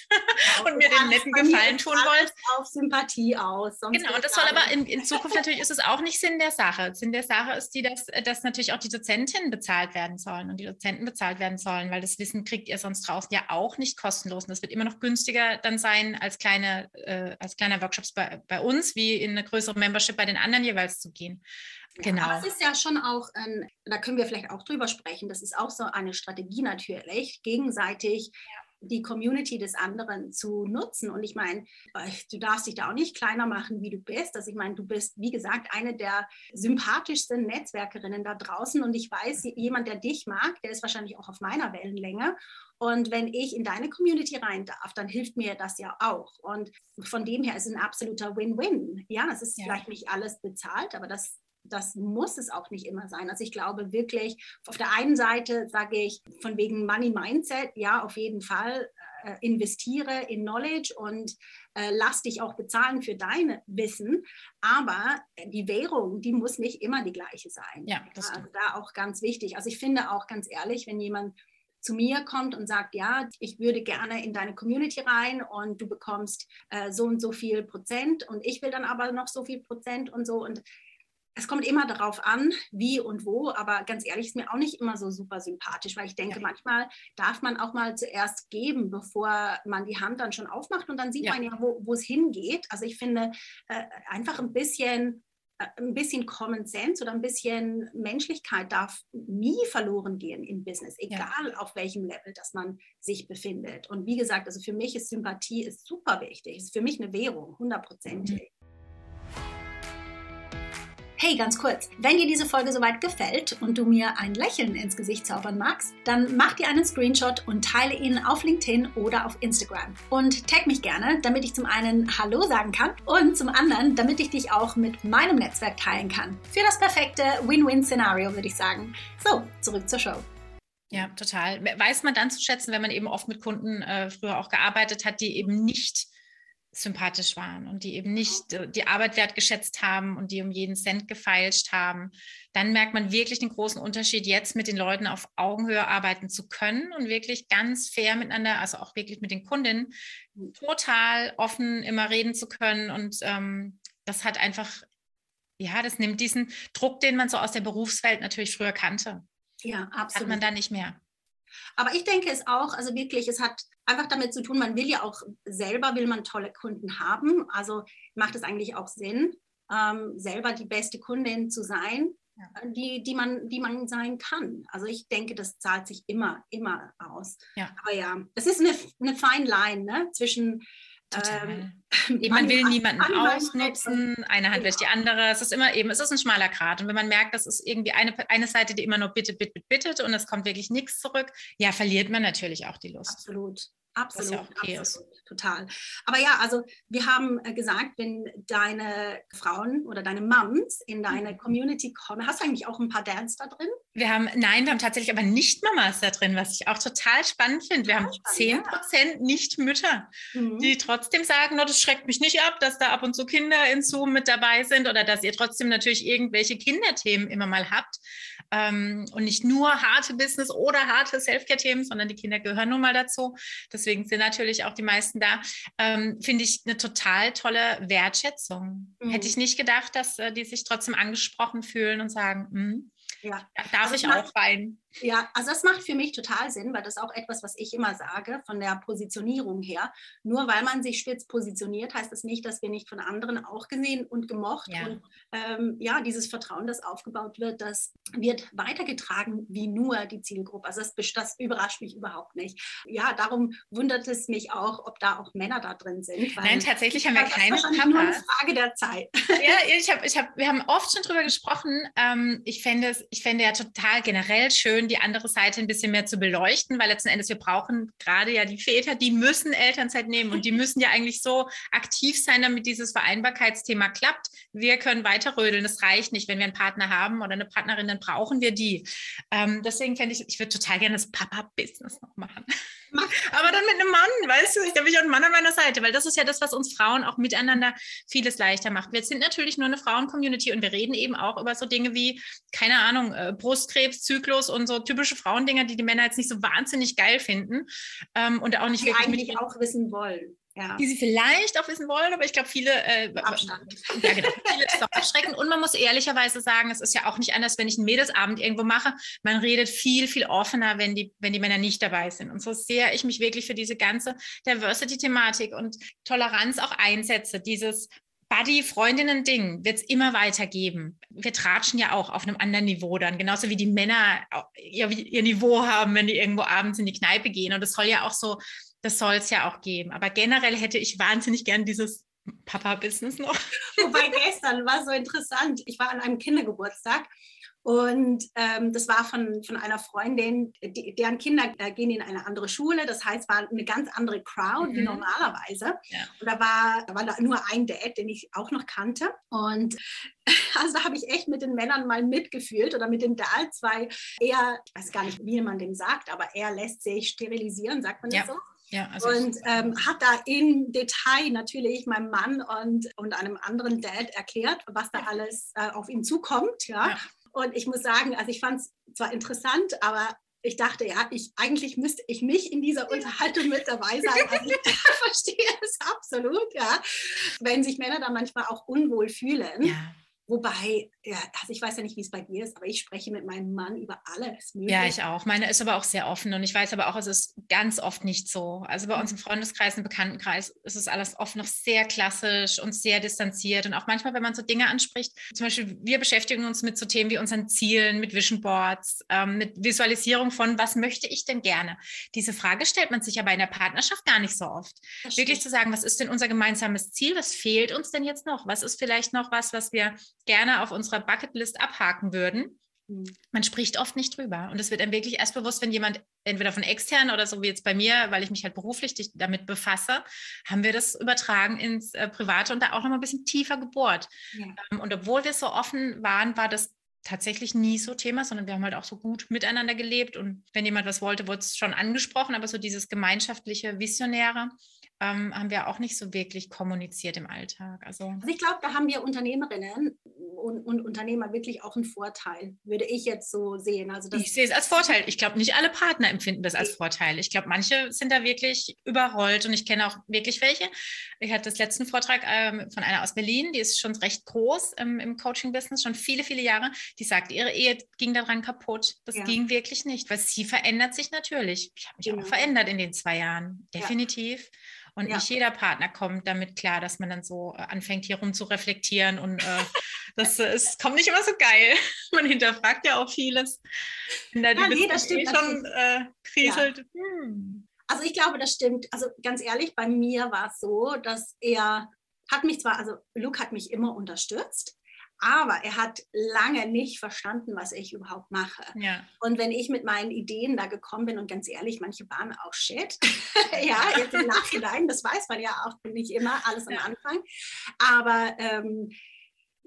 und mir den netten Gefallen tun wollt. auf Sympathie aus. genau, und das soll aber in, in, Zukunft natürlich ist es auch nicht Sinn der Sache. Sinn der Sache ist die, dass, dass natürlich auch die Dozentinnen bezahlt werden sollen und die Dozenten bezahlt werden sollen, weil das Wissen kriegt ihr sonst draußen ja auch nicht kostenlos und das wird immer noch günstiger dann sein, als, kleine, äh, als kleiner Workshops bei, bei uns, wie in eine größere Membership bei den anderen jeweils zu gehen. Genau. Aber es ist ja schon auch, ähm, da können wir vielleicht auch drüber sprechen, das ist auch so eine Strategie natürlich, gegenseitig ja die Community des anderen zu nutzen. Und ich meine, äh, du darfst dich da auch nicht kleiner machen, wie du bist. Also ich meine, du bist, wie gesagt, eine der sympathischsten Netzwerkerinnen da draußen. Und ich weiß, jemand, der dich mag, der ist wahrscheinlich auch auf meiner Wellenlänge. Und wenn ich in deine Community rein darf, dann hilft mir das ja auch. Und von dem her ist es ein absoluter Win-Win. Ja, es ist ja. vielleicht nicht alles bezahlt, aber das das muss es auch nicht immer sein. Also ich glaube wirklich, auf der einen Seite sage ich von wegen Money Mindset, ja, auf jeden Fall äh, investiere in Knowledge und äh, lass dich auch bezahlen für dein Wissen. Aber die Währung, die muss nicht immer die gleiche sein. Ja, das also da auch ganz wichtig. Also ich finde auch ganz ehrlich, wenn jemand zu mir kommt und sagt, ja, ich würde gerne in deine Community rein und du bekommst äh, so und so viel Prozent und ich will dann aber noch so viel Prozent und so und es kommt immer darauf an, wie und wo, aber ganz ehrlich ist mir auch nicht immer so super sympathisch, weil ich denke, ja. manchmal darf man auch mal zuerst geben, bevor man die Hand dann schon aufmacht und dann sieht ja. man ja, wo, es hingeht. Also ich finde, äh, einfach ein bisschen äh, ein bisschen Common Sense oder ein bisschen Menschlichkeit darf nie verloren gehen im Business, egal ja. auf welchem Level das man sich befindet. Und wie gesagt, also für mich ist Sympathie ist super wichtig. Ist für mich eine Währung, hundertprozentig. Mhm. Hey, ganz kurz, wenn dir diese Folge soweit gefällt und du mir ein Lächeln ins Gesicht zaubern magst, dann mach dir einen Screenshot und teile ihn auf LinkedIn oder auf Instagram. Und tag mich gerne, damit ich zum einen Hallo sagen kann und zum anderen, damit ich dich auch mit meinem Netzwerk teilen kann. Für das perfekte Win-Win-Szenario, würde ich sagen. So, zurück zur Show. Ja, total. Weiß man dann zu schätzen, wenn man eben oft mit Kunden äh, früher auch gearbeitet hat, die eben nicht sympathisch waren und die eben nicht äh, die Arbeit wertgeschätzt haben und die um jeden Cent gefeilscht haben, dann merkt man wirklich den großen Unterschied, jetzt mit den Leuten auf Augenhöhe arbeiten zu können und wirklich ganz fair miteinander, also auch wirklich mit den Kundinnen, total offen immer reden zu können. Und ähm, das hat einfach, ja, das nimmt diesen Druck, den man so aus der Berufswelt natürlich früher kannte. Ja, absolut. Hat man da nicht mehr. Aber ich denke es auch, also wirklich, es hat einfach damit zu tun, man will ja auch selber, will man tolle Kunden haben. Also macht es eigentlich auch Sinn, ähm, selber die beste Kundin zu sein, ja. Äh, die, die, man, die man sein kann. Also ich denke, das zahlt sich immer, immer aus. Ja. Aber ja, es ist eine, eine Fine Line ne? zwischen ähm, man will niemanden ausnutzen, eine Hand wäscht die andere. Es ist immer eben, es ist ein schmaler Grat. Und wenn man merkt, das ist irgendwie eine, eine Seite, die immer nur bittet, bittet, bittet und es kommt wirklich nichts zurück, ja, verliert man natürlich auch die Lust. Absolut. Absolut, ja okay absolut, ist. total. Aber ja, also wir haben äh, gesagt, wenn deine Frauen oder deine Moms in deine mhm. Community kommen, hast du eigentlich auch ein paar Dads da drin? Wir haben, nein, wir haben tatsächlich aber nicht Mamas da drin, was ich auch total spannend finde. Wir haben zehn Prozent ja. nicht Mütter, mhm. die trotzdem sagen, no, das schreckt mich nicht ab, dass da ab und zu Kinder in Zoom mit dabei sind oder dass ihr trotzdem natürlich irgendwelche Kinderthemen immer mal habt ähm, und nicht nur harte Business oder harte Selfcare-Themen, sondern die Kinder gehören nun mal dazu. Deswegen sind natürlich auch die meisten da. Ähm, Finde ich eine total tolle Wertschätzung. Mhm. Hätte ich nicht gedacht, dass äh, die sich trotzdem angesprochen fühlen und sagen, hm, ja. darf also ich auch weinen. Ja, also das macht für mich total Sinn, weil das ist auch etwas, was ich immer sage, von der Positionierung her. Nur weil man sich spitz positioniert, heißt das nicht, dass wir nicht von anderen auch gesehen und gemocht. Ja. Und ähm, ja, dieses Vertrauen, das aufgebaut wird, das wird weitergetragen wie nur die Zielgruppe. Also das, das überrascht mich überhaupt nicht. Ja, darum wundert es mich auch, ob da auch Männer da drin sind. Nein, tatsächlich haben wir keine Das ist nur eine Frage der Zeit. Ja, ich hab, ich hab, wir haben oft schon drüber gesprochen. Ähm, ich fände es, ich fände ja total generell schön, die andere Seite ein bisschen mehr zu beleuchten, weil letzten Endes wir brauchen gerade ja die Väter, die müssen Elternzeit nehmen und die müssen ja eigentlich so aktiv sein, damit dieses Vereinbarkeitsthema klappt. Wir können weiter rödeln, das reicht nicht. Wenn wir einen Partner haben oder eine Partnerin, dann brauchen wir die. Ähm, deswegen fände ich, ich würde total gerne das Papa-Business noch machen. Aber dann mit einem Mann, weißt du, ich glaube, ich habe einen Mann an meiner Seite, weil das ist ja das, was uns Frauen auch miteinander vieles leichter macht. Wir sind natürlich nur eine Frauen-Community und wir reden eben auch über so Dinge wie, keine Ahnung, äh, Brustkrebs, Zyklus und so typische Frauendinger, die die Männer jetzt nicht so wahnsinnig geil finden ähm, und auch nicht die wirklich eigentlich auch wissen wollen ja. die sie vielleicht auch wissen wollen, aber ich glaube, viele, äh, Abstand. Ja, genau, viele ist doch abschreckend. Und man muss ehrlicherweise sagen, es ist ja auch nicht anders, wenn ich einen Mädelsabend irgendwo mache. Man redet viel, viel offener, wenn die, wenn die Männer nicht dabei sind. Und so sehr ich mich wirklich für diese ganze Diversity-Thematik und Toleranz auch einsetze, dieses Buddy-Freundinnen-Ding wird es immer weitergeben. Wir tratschen ja auch auf einem anderen Niveau dann, genauso wie die Männer ihr, ihr Niveau haben, wenn die irgendwo abends in die Kneipe gehen. Und es soll ja auch so das soll es ja auch geben. Aber generell hätte ich wahnsinnig gern dieses Papa-Business noch. Wobei gestern war so interessant. Ich war an einem Kindergeburtstag und ähm, das war von, von einer Freundin, die, deren Kinder äh, gehen in eine andere Schule. Das heißt, war eine ganz andere Crowd mhm. wie normalerweise. Ja. Und da war, da war da nur ein Dad, den ich auch noch kannte. Und also da habe ich echt mit den Männern mal mitgefühlt oder mit den Dads, weil er, ich weiß gar nicht, wie man dem sagt, aber er lässt sich sterilisieren, sagt man das ja. so? Ja, also und ähm, hat da im Detail natürlich meinem Mann und, und einem anderen Dad erklärt, was da alles äh, auf ihn zukommt. Ja? ja? Und ich muss sagen, also ich fand es zwar interessant, aber ich dachte, ja, ich, eigentlich müsste ich mich in dieser Unterhaltung mit dabei sein. Also ich verstehe es absolut, ja. Wenn sich Männer da manchmal auch unwohl fühlen. Ja Wobei, ja, also ich weiß ja nicht, wie es bei dir ist, aber ich spreche mit meinem Mann über alles. Mögliche. Ja, ich auch. Meine ist aber auch sehr offen und ich weiß aber auch, es ist ganz oft nicht so. Also bei uns im Freundeskreis, im Bekanntenkreis ist es alles oft noch sehr klassisch und sehr distanziert und auch manchmal, wenn man so Dinge anspricht, zum Beispiel wir beschäftigen uns mit so Themen wie unseren Zielen, mit Vision Boards, ähm, mit Visualisierung von, was möchte ich denn gerne? Diese Frage stellt man sich aber in der Partnerschaft gar nicht so oft. Wirklich zu sagen, was ist denn unser gemeinsames Ziel? Was fehlt uns denn jetzt noch? Was ist vielleicht noch was, was wir gerne auf unserer Bucketlist abhaken würden. Mhm. Man spricht oft nicht drüber. Und es wird einem wirklich erst bewusst, wenn jemand entweder von extern oder so wie jetzt bei mir, weil ich mich halt beruflich damit befasse, haben wir das übertragen ins äh, Private und da auch noch mal ein bisschen tiefer gebohrt. Ja. Ähm, und obwohl wir so offen waren, war das tatsächlich nie so Thema, sondern wir haben halt auch so gut miteinander gelebt. Und wenn jemand was wollte, wurde es schon angesprochen, aber so dieses gemeinschaftliche, visionäre, ähm, haben wir auch nicht so wirklich kommuniziert im Alltag. Also, also ich glaube, da haben wir Unternehmerinnen und, und, Unternehmer wirklich auch einen Vorteil, würde ich jetzt so sehen. Also ich sehe es als Vorteil. Ich glaube, nicht alle Partner empfinden das als Vorteil. Ich glaube, manche sind da wirklich überrollt und ich kenne auch wirklich welche. Ich hatte das letzten Vortrag ähm, von einer aus Berlin, die ist schon recht groß ähm, im Coaching-Business, schon viele, viele Jahre. Die sagt, ihre Ehe ging daran kaputt. Das ja. ging wirklich nicht, weil sie verändert sich natürlich. Ich habe mich genau. auch verändert in den zwei Jahren, definitiv. Ja. Und ja. nicht jeder Partner kommt damit klar, dass man dann so äh, anfängt, hier rum zu reflektieren. Und äh, das es kommt nicht immer so geil. Man hinterfragt ja auch vieles. Wenn da die ja, nee, das stimmt, eh schon äh, kriselt. Ja. Hm. Also ich glaube, das stimmt. Also ganz ehrlich, bei mir war es so, dass er hat mich zwar, also Luke hat mich immer unterstützt, aber er hat lange nicht verstanden, was ich überhaupt mache. Ja. Und wenn ich mit meinen Ideen da gekommen bin, und ganz ehrlich, manche waren auch shit, ja, jetzt im Nachhinein, das weiß man ja auch nicht immer, alles am Anfang. Aber ähm,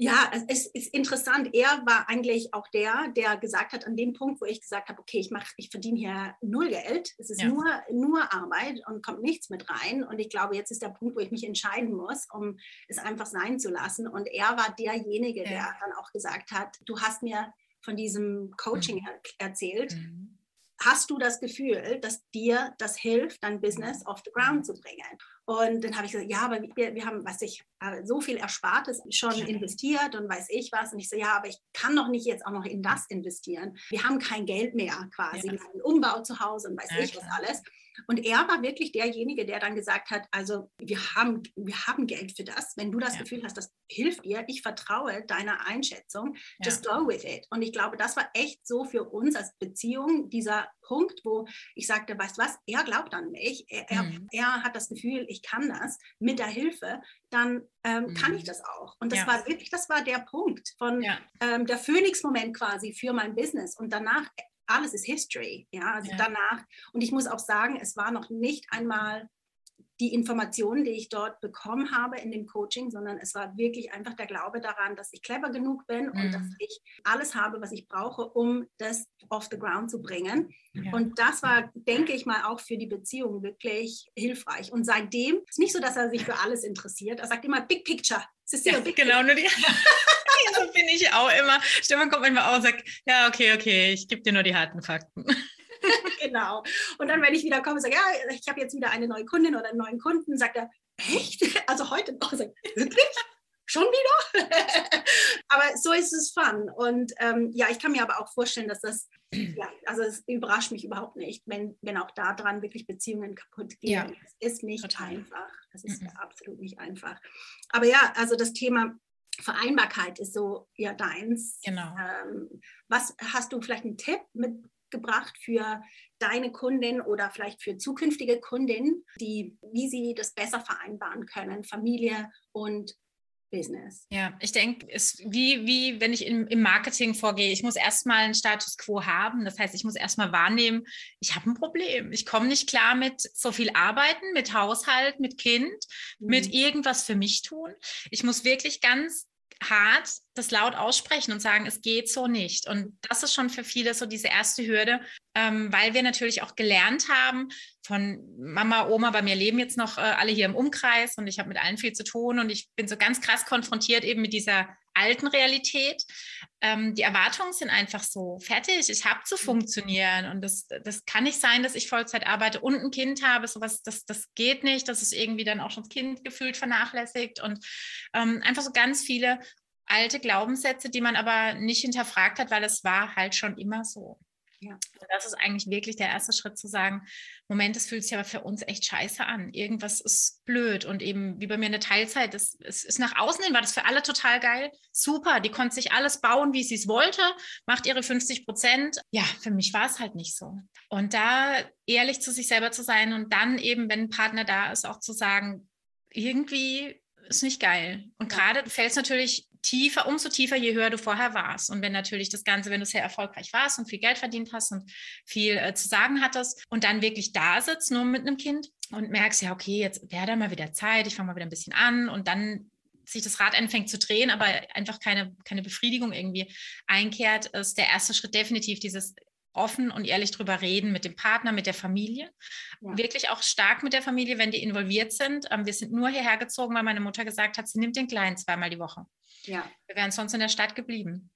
ja, es ist interessant. Er war eigentlich auch der, der gesagt hat, an dem Punkt, wo ich gesagt habe, okay, ich mache, ich verdiene hier null Geld. Es ist ja. nur, nur Arbeit und kommt nichts mit rein. Und ich glaube, jetzt ist der Punkt, wo ich mich entscheiden muss, um es einfach sein zu lassen. Und er war derjenige, ja. der dann auch gesagt hat, du hast mir von diesem Coaching mhm. erzählt. Mhm hast du das Gefühl, dass dir das hilft, dein Business off the ground zu bringen? Und dann habe ich gesagt, ja, aber wir, wir haben, was ich, äh, so viel Erspartes schon investiert und weiß ich was. Und ich so, ja, aber ich kann doch nicht jetzt auch noch in das investieren. Wir haben kein Geld mehr quasi, ja. einen Umbau zu Hause und weiß ja, ich was alles. Und er war wirklich derjenige, der dann gesagt hat, also wir haben, wir haben Geld für das. Wenn du das ja. Gefühl hast, das hilft dir, ich vertraue deiner Einschätzung, just go with it. Und ich glaube, das war echt so für uns als Beziehung dieser Punkt, wo ich sagte, weißt du was, er glaubt an mich, er, mhm. er, er, hat das Gefühl, ich kann das mit der Hilfe, dann ähm, mhm. kann ich das auch. Und das ja. war wirklich, das war der Punkt von ja. ähm, der Phoenix-Moment quasi für mein Business. Und danach alles ist History. Ja, also ja. danach. Und ich muss auch sagen, es war noch nicht einmal die Informationen, die ich dort bekommen habe in dem Coaching, sondern es war wirklich einfach der Glaube daran, dass ich clever genug bin mhm. und dass mhm. ich alles habe, was ich brauche, um das off the ground zu bringen. Ja. Und das war, denke ich mal, auch für die Beziehung wirklich hilfreich. Und seitdem ist nicht so, dass er sich für alles interessiert. Er sagt immer Big Picture. Ja, Big genau, nur die. so bin ich auch immer. Stefan kommt manchmal auch und sagt, ja, okay, okay, ich gebe dir nur die harten Fakten. Genau. Und dann, wenn ich wieder komme, sage, ja, ich habe jetzt wieder eine neue Kundin oder einen neuen Kunden, sagt er, echt? Also heute noch, sagt, wirklich? Schon wieder? aber so ist es fun. Und ähm, ja, ich kann mir aber auch vorstellen, dass das, ja, also es überrascht mich überhaupt nicht, wenn, wenn auch daran wirklich Beziehungen kaputt gehen. Ja. Es ist nicht Total. einfach. Das ist mhm. absolut nicht einfach. Aber ja, also das Thema Vereinbarkeit ist so ja deins. Genau. Ähm, was hast du vielleicht einen Tipp mitgebracht für deine Kundin oder vielleicht für zukünftige Kundinnen, die, wie sie das besser vereinbaren können, Familie und Business. Ja, ich denke, es wie, wie wenn ich im, im Marketing vorgehe, ich muss erstmal einen Status quo haben. Das heißt, ich muss erstmal wahrnehmen, ich habe ein Problem. Ich komme nicht klar mit so viel Arbeiten, mit Haushalt, mit Kind, mhm. mit irgendwas für mich tun. Ich muss wirklich ganz hart das laut aussprechen und sagen, es geht so nicht. Und das ist schon für viele so diese erste Hürde, ähm, weil wir natürlich auch gelernt haben von Mama, Oma, bei mir leben jetzt noch äh, alle hier im Umkreis und ich habe mit allen viel zu tun und ich bin so ganz krass konfrontiert eben mit dieser alten Realität. Ähm, die Erwartungen sind einfach so fertig. Ich habe zu mhm. funktionieren und das, das kann nicht sein, dass ich Vollzeit arbeite und ein Kind habe. Sowas, das, das geht nicht. Das ist irgendwie dann auch schon das Kind gefühlt vernachlässigt und ähm, einfach so ganz viele alte Glaubenssätze, die man aber nicht hinterfragt hat, weil es war halt schon immer so. Ja. Das ist eigentlich wirklich der erste Schritt zu sagen, Moment, es fühlt sich aber für uns echt scheiße an. Irgendwas ist blöd und eben wie bei mir eine Teilzeit, das, es ist nach außen hin, war das für alle total geil. Super, die konnte sich alles bauen, wie sie es wollte, macht ihre 50 Prozent. Ja, für mich war es halt nicht so. Und da ehrlich zu sich selber zu sein und dann eben, wenn ein Partner da ist, auch zu sagen, irgendwie ist nicht geil. Und gerade fällt es natürlich tiefer, umso tiefer, je höher du vorher warst. Und wenn natürlich das Ganze, wenn du sehr erfolgreich warst und viel Geld verdient hast und viel äh, zu sagen hattest und dann wirklich da sitzt, nur mit einem Kind und merkst, ja, okay, jetzt wäre da mal wieder Zeit, ich fange mal wieder ein bisschen an und dann sich das Rad anfängt zu drehen, aber einfach keine, keine Befriedigung irgendwie einkehrt, ist der erste Schritt definitiv dieses offen und ehrlich drüber reden mit dem Partner, mit der Familie. Ja. Wirklich auch stark mit der Familie, wenn die involviert sind. Ähm, wir sind nur hierher gezogen, weil meine Mutter gesagt hat, sie nimmt den Kleinen zweimal die Woche. Ja. Wir wären sonst in der Stadt geblieben.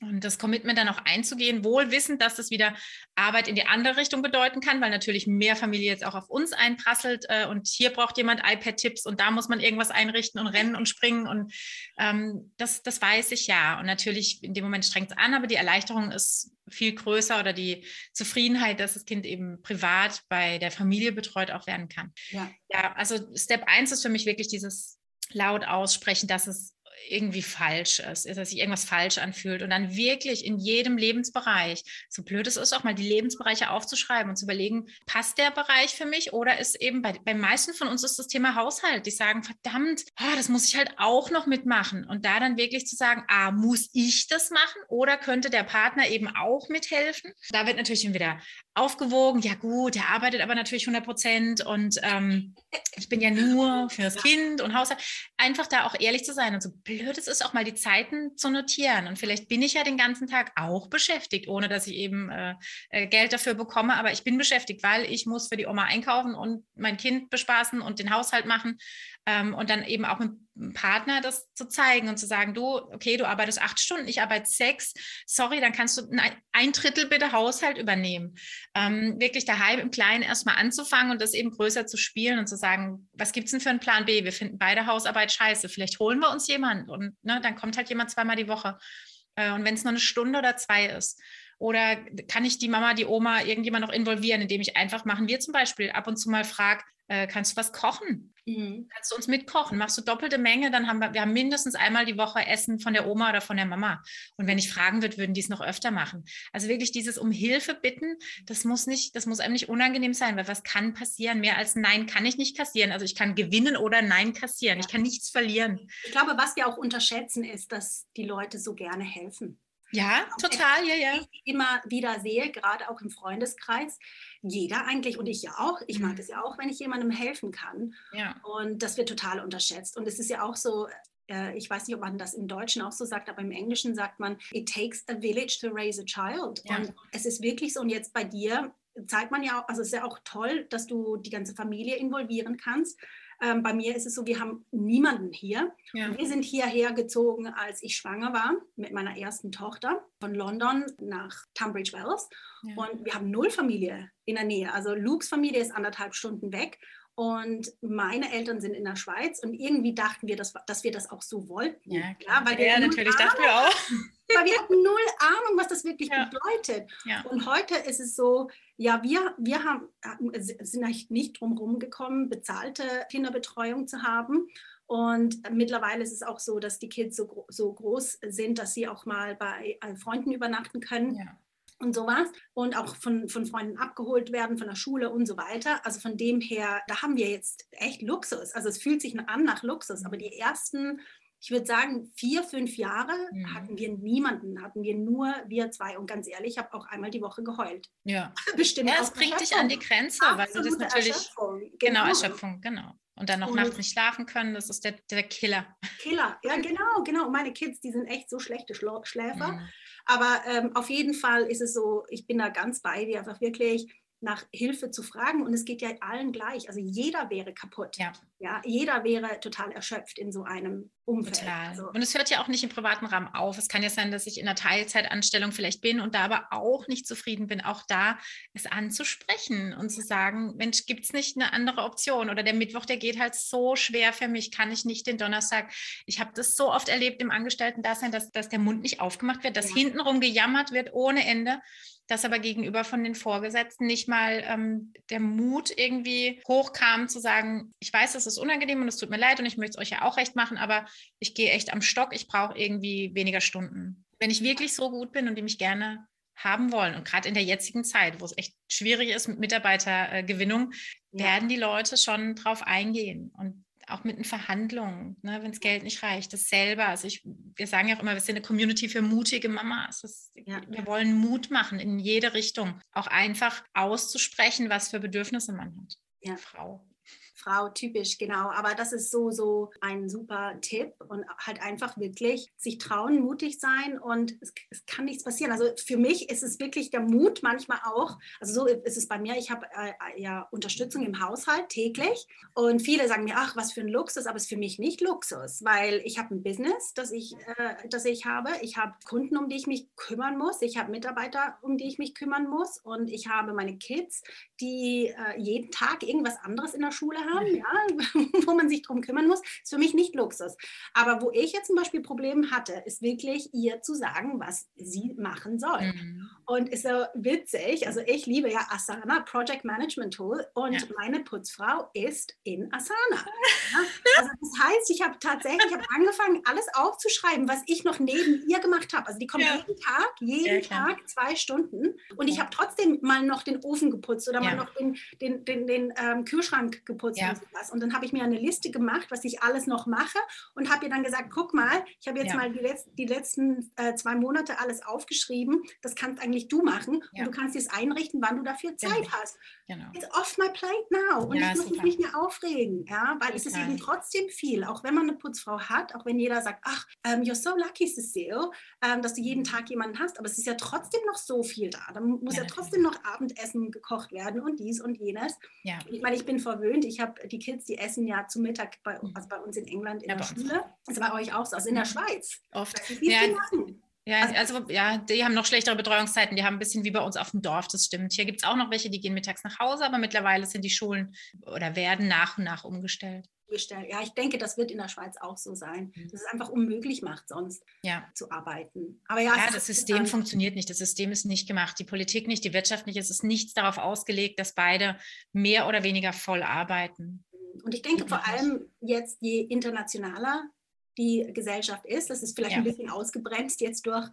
Und das Commitment dann auch einzugehen, wohl wissend, dass das wieder Arbeit in die andere Richtung bedeuten kann, weil natürlich mehr Familie jetzt auch auf uns einprasselt äh, und hier braucht jemand iPad-Tipps und da muss man irgendwas einrichten und rennen und springen und ähm, das, das weiß ich ja. Und natürlich in dem Moment strengt es an, aber die Erleichterung ist viel größer oder die Zufriedenheit, dass das Kind eben privat bei der Familie betreut auch werden kann. Ja, ja also Step 1 ist für mich wirklich dieses laut aussprechen, dass es irgendwie falsch ist, dass sich irgendwas falsch anfühlt und dann wirklich in jedem Lebensbereich, so blöd es ist, auch mal die Lebensbereiche aufzuschreiben und zu überlegen, passt der Bereich für mich oder ist eben bei, bei meisten von uns ist das Thema Haushalt, die sagen, verdammt, oh, das muss ich halt auch noch mitmachen und da dann wirklich zu sagen, ah, muss ich das machen oder könnte der Partner eben auch mithelfen? Da wird natürlich wieder aufgewogen, ja gut, der arbeitet aber natürlich 100 Prozent und ähm, ich bin ja nur fürs Kind und Haushalt. Einfach da auch ehrlich zu sein und so blöd es ist, auch mal die Zeiten zu notieren. Und vielleicht bin ich ja den ganzen Tag auch beschäftigt, ohne dass ich eben äh, äh, Geld dafür bekomme. Aber ich bin beschäftigt, weil ich muss für die Oma einkaufen und mein Kind bespaßen und den Haushalt machen. Ähm, und dann eben auch mit einem Partner das zu zeigen und zu sagen, du, okay, du arbeitest acht Stunden, ich arbeite sechs, sorry, dann kannst du ein Drittel bitte Haushalt übernehmen. Ähm, wirklich daheim im Kleinen erstmal anzufangen und das eben größer zu spielen und zu sagen, was gibt es denn für einen Plan B? Wir finden beide Hausarbeit scheiße, vielleicht holen wir uns jemanden und ne, dann kommt halt jemand zweimal die Woche. Äh, und wenn es nur eine Stunde oder zwei ist. Oder kann ich die Mama, die Oma, irgendjemand noch involvieren, indem ich einfach machen wir zum Beispiel ab und zu mal frage, äh, kannst du was kochen? Mhm. Kannst du uns mitkochen? Machst du doppelte Menge, dann haben wir, wir haben mindestens einmal die Woche Essen von der Oma oder von der Mama. Und wenn ich fragen würde, würden die es noch öfter machen. Also wirklich dieses um Hilfe bitten, das muss nicht, das muss einem nicht unangenehm sein, weil was kann passieren? Mehr als Nein kann ich nicht kassieren. Also ich kann gewinnen oder Nein kassieren. Ja. Ich kann nichts verlieren. Ich glaube, was wir auch unterschätzen, ist, dass die Leute so gerne helfen. Ja, total, ja, ja. Immer wieder sehe, gerade auch im Freundeskreis, jeder eigentlich und ich ja auch, ich mag es mhm. ja auch, wenn ich jemandem helfen kann. Ja. Und das wird total unterschätzt. Und es ist ja auch so, äh, ich weiß nicht, ob man das im Deutschen auch so sagt, aber im Englischen sagt man, it takes a village to raise a child. Ja. Und es ist wirklich so, und jetzt bei dir zeigt man ja auch, also es ist ja auch toll, dass du die ganze Familie involvieren kannst. Ähm, bei mir ist es so, wir haben niemanden hier. Ja. Wir sind hierher gezogen, als ich schwanger war mit meiner ersten Tochter von London nach Tunbridge Wells. Ja. Und wir haben null Familie in der Nähe. Also Lukes Familie ist anderthalb Stunden weg. Und meine Eltern sind in der Schweiz und irgendwie dachten wir, dass, dass wir das auch so wollten. Ja, klar. weil wir ja natürlich, dachten wir auch. Weil wir hatten null Ahnung, was das wirklich ja. bedeutet. Ja. Und heute ist es so, ja, wir, wir haben, sind eigentlich nicht drum herum gekommen, bezahlte Kinderbetreuung zu haben. Und mittlerweile ist es auch so, dass die Kids so, so groß sind, dass sie auch mal bei Freunden übernachten können. Ja und sowas und auch von, von Freunden abgeholt werden, von der Schule und so weiter. Also von dem her, da haben wir jetzt echt Luxus. Also es fühlt sich an nach Luxus, aber die ersten, ich würde sagen, vier, fünf Jahre mhm. hatten wir niemanden, hatten wir nur wir zwei. Und ganz ehrlich, ich habe auch einmal die Woche geheult. Ja, bestimmt. Ja, es bringt dich an die Grenze, weil du das natürlich. Erschöpfung. Genau, genau, Erschöpfung, genau. Und dann noch und nachts nicht schlafen können, das ist der, der Killer. Killer, ja, genau, genau. Meine Kids, die sind echt so schlechte Schläfer. Mhm. Aber ähm, auf jeden Fall ist es so, ich bin da ganz bei dir, einfach wirklich nach Hilfe zu fragen. Und es geht ja allen gleich. Also jeder wäre kaputt. Ja. Ja, jeder wäre total erschöpft in so einem Umfeld. Total. Also, und es hört ja auch nicht im privaten Rahmen auf. Es kann ja sein, dass ich in einer Teilzeitanstellung vielleicht bin und da aber auch nicht zufrieden bin. Auch da es anzusprechen und zu sagen, Mensch, gibt es nicht eine andere Option? Oder der Mittwoch, der geht halt so schwer für mich, kann ich nicht den Donnerstag. Ich habe das so oft erlebt im Angestellten-Dasein, dass, dass der Mund nicht aufgemacht wird, dass ja. hintenrum gejammert wird ohne Ende dass aber gegenüber von den Vorgesetzten nicht mal ähm, der Mut irgendwie hochkam zu sagen, ich weiß, das ist unangenehm und es tut mir leid und ich möchte es euch ja auch recht machen, aber ich gehe echt am Stock, ich brauche irgendwie weniger Stunden. Wenn ich wirklich so gut bin und die mich gerne haben wollen und gerade in der jetzigen Zeit, wo es echt schwierig ist mit Mitarbeitergewinnung, ja. werden die Leute schon drauf eingehen und auch mit den Verhandlungen, ne, wenn das Geld nicht reicht, das selber. Also ich, wir sagen ja auch immer, wir sind eine Community für mutige Mamas. Das, ja. Wir wollen Mut machen in jede Richtung, auch einfach auszusprechen, was für Bedürfnisse man hat. Ja. Frau. Frau typisch, genau. Aber das ist so, so ein super Tipp und halt einfach wirklich sich trauen, mutig sein und es, es kann nichts passieren. Also für mich ist es wirklich der Mut manchmal auch. Also so ist es bei mir. Ich habe äh, ja Unterstützung im Haushalt täglich und viele sagen mir, ach, was für ein Luxus, aber es ist für mich nicht Luxus, weil ich habe ein Business, das ich, äh, das ich habe. Ich habe Kunden, um die ich mich kümmern muss. Ich habe Mitarbeiter, um die ich mich kümmern muss und ich habe meine Kids, die äh, jeden Tag irgendwas anderes in der Schule haben ja, wo man sich darum kümmern muss, ist für mich nicht Luxus. Aber wo ich jetzt zum Beispiel Probleme hatte, ist wirklich ihr zu sagen, was sie machen soll. Mhm. Und ist so witzig, also ich liebe ja Asana, Project Management Tool, und ja. meine Putzfrau ist in Asana. Ja? Also das heißt, ich habe tatsächlich hab angefangen, alles aufzuschreiben, was ich noch neben ihr gemacht habe. Also die kommt ja. jeden Tag, jeden Tag zwei Stunden. Und ich habe trotzdem mal noch den Ofen geputzt oder mal noch den, den, den, den ähm, Kühlschrank geputzt ja. und sowas. Und dann habe ich mir eine Liste gemacht, was ich alles noch mache und habe ihr dann gesagt, guck mal, ich habe jetzt ja. mal die, Letz-, die letzten äh, zwei Monate alles aufgeschrieben. Das kannst eigentlich du machen ja. und du kannst es einrichten, wann du dafür Zeit genau. hast. Genau. It's off my plate now und ich muss mich nicht mehr aufregen, ja, weil es ist eben trotzdem viel, auch wenn man eine Putzfrau hat, auch wenn jeder sagt, ach, um, you're so lucky, Cecile, um, dass du jeden. Tag jemanden hast, aber es ist ja trotzdem noch so viel da. Da muss ja, trotzdem noch Abendessen gekocht werden und dies und jenes. Ja. Ich meine, ich bin verwöhnt, ich habe die Kids, die essen ja zu Mittag bei, mhm. also bei uns in England in ja, der Schule. Das ist bei euch auch so, also in der mhm. Schweiz. Oft. Ja, ja, also, also ja, die haben noch schlechtere Betreuungszeiten. Die haben ein bisschen wie bei uns auf dem Dorf, das stimmt. Hier gibt es auch noch welche, die gehen mittags nach Hause, aber mittlerweile sind die Schulen oder werden nach und nach umgestellt. Ja, ich denke, das wird in der Schweiz auch so sein, mhm. dass es einfach unmöglich macht, sonst ja. zu arbeiten. Aber ja, ja das System funktioniert nicht. Das System ist nicht gemacht. Die Politik nicht, die Wirtschaft nicht. Es ist nichts darauf ausgelegt, dass beide mehr oder weniger voll arbeiten. Und ich denke vor allem jetzt, je internationaler die Gesellschaft ist. Das ist vielleicht ja. ein bisschen ausgebremst jetzt durch,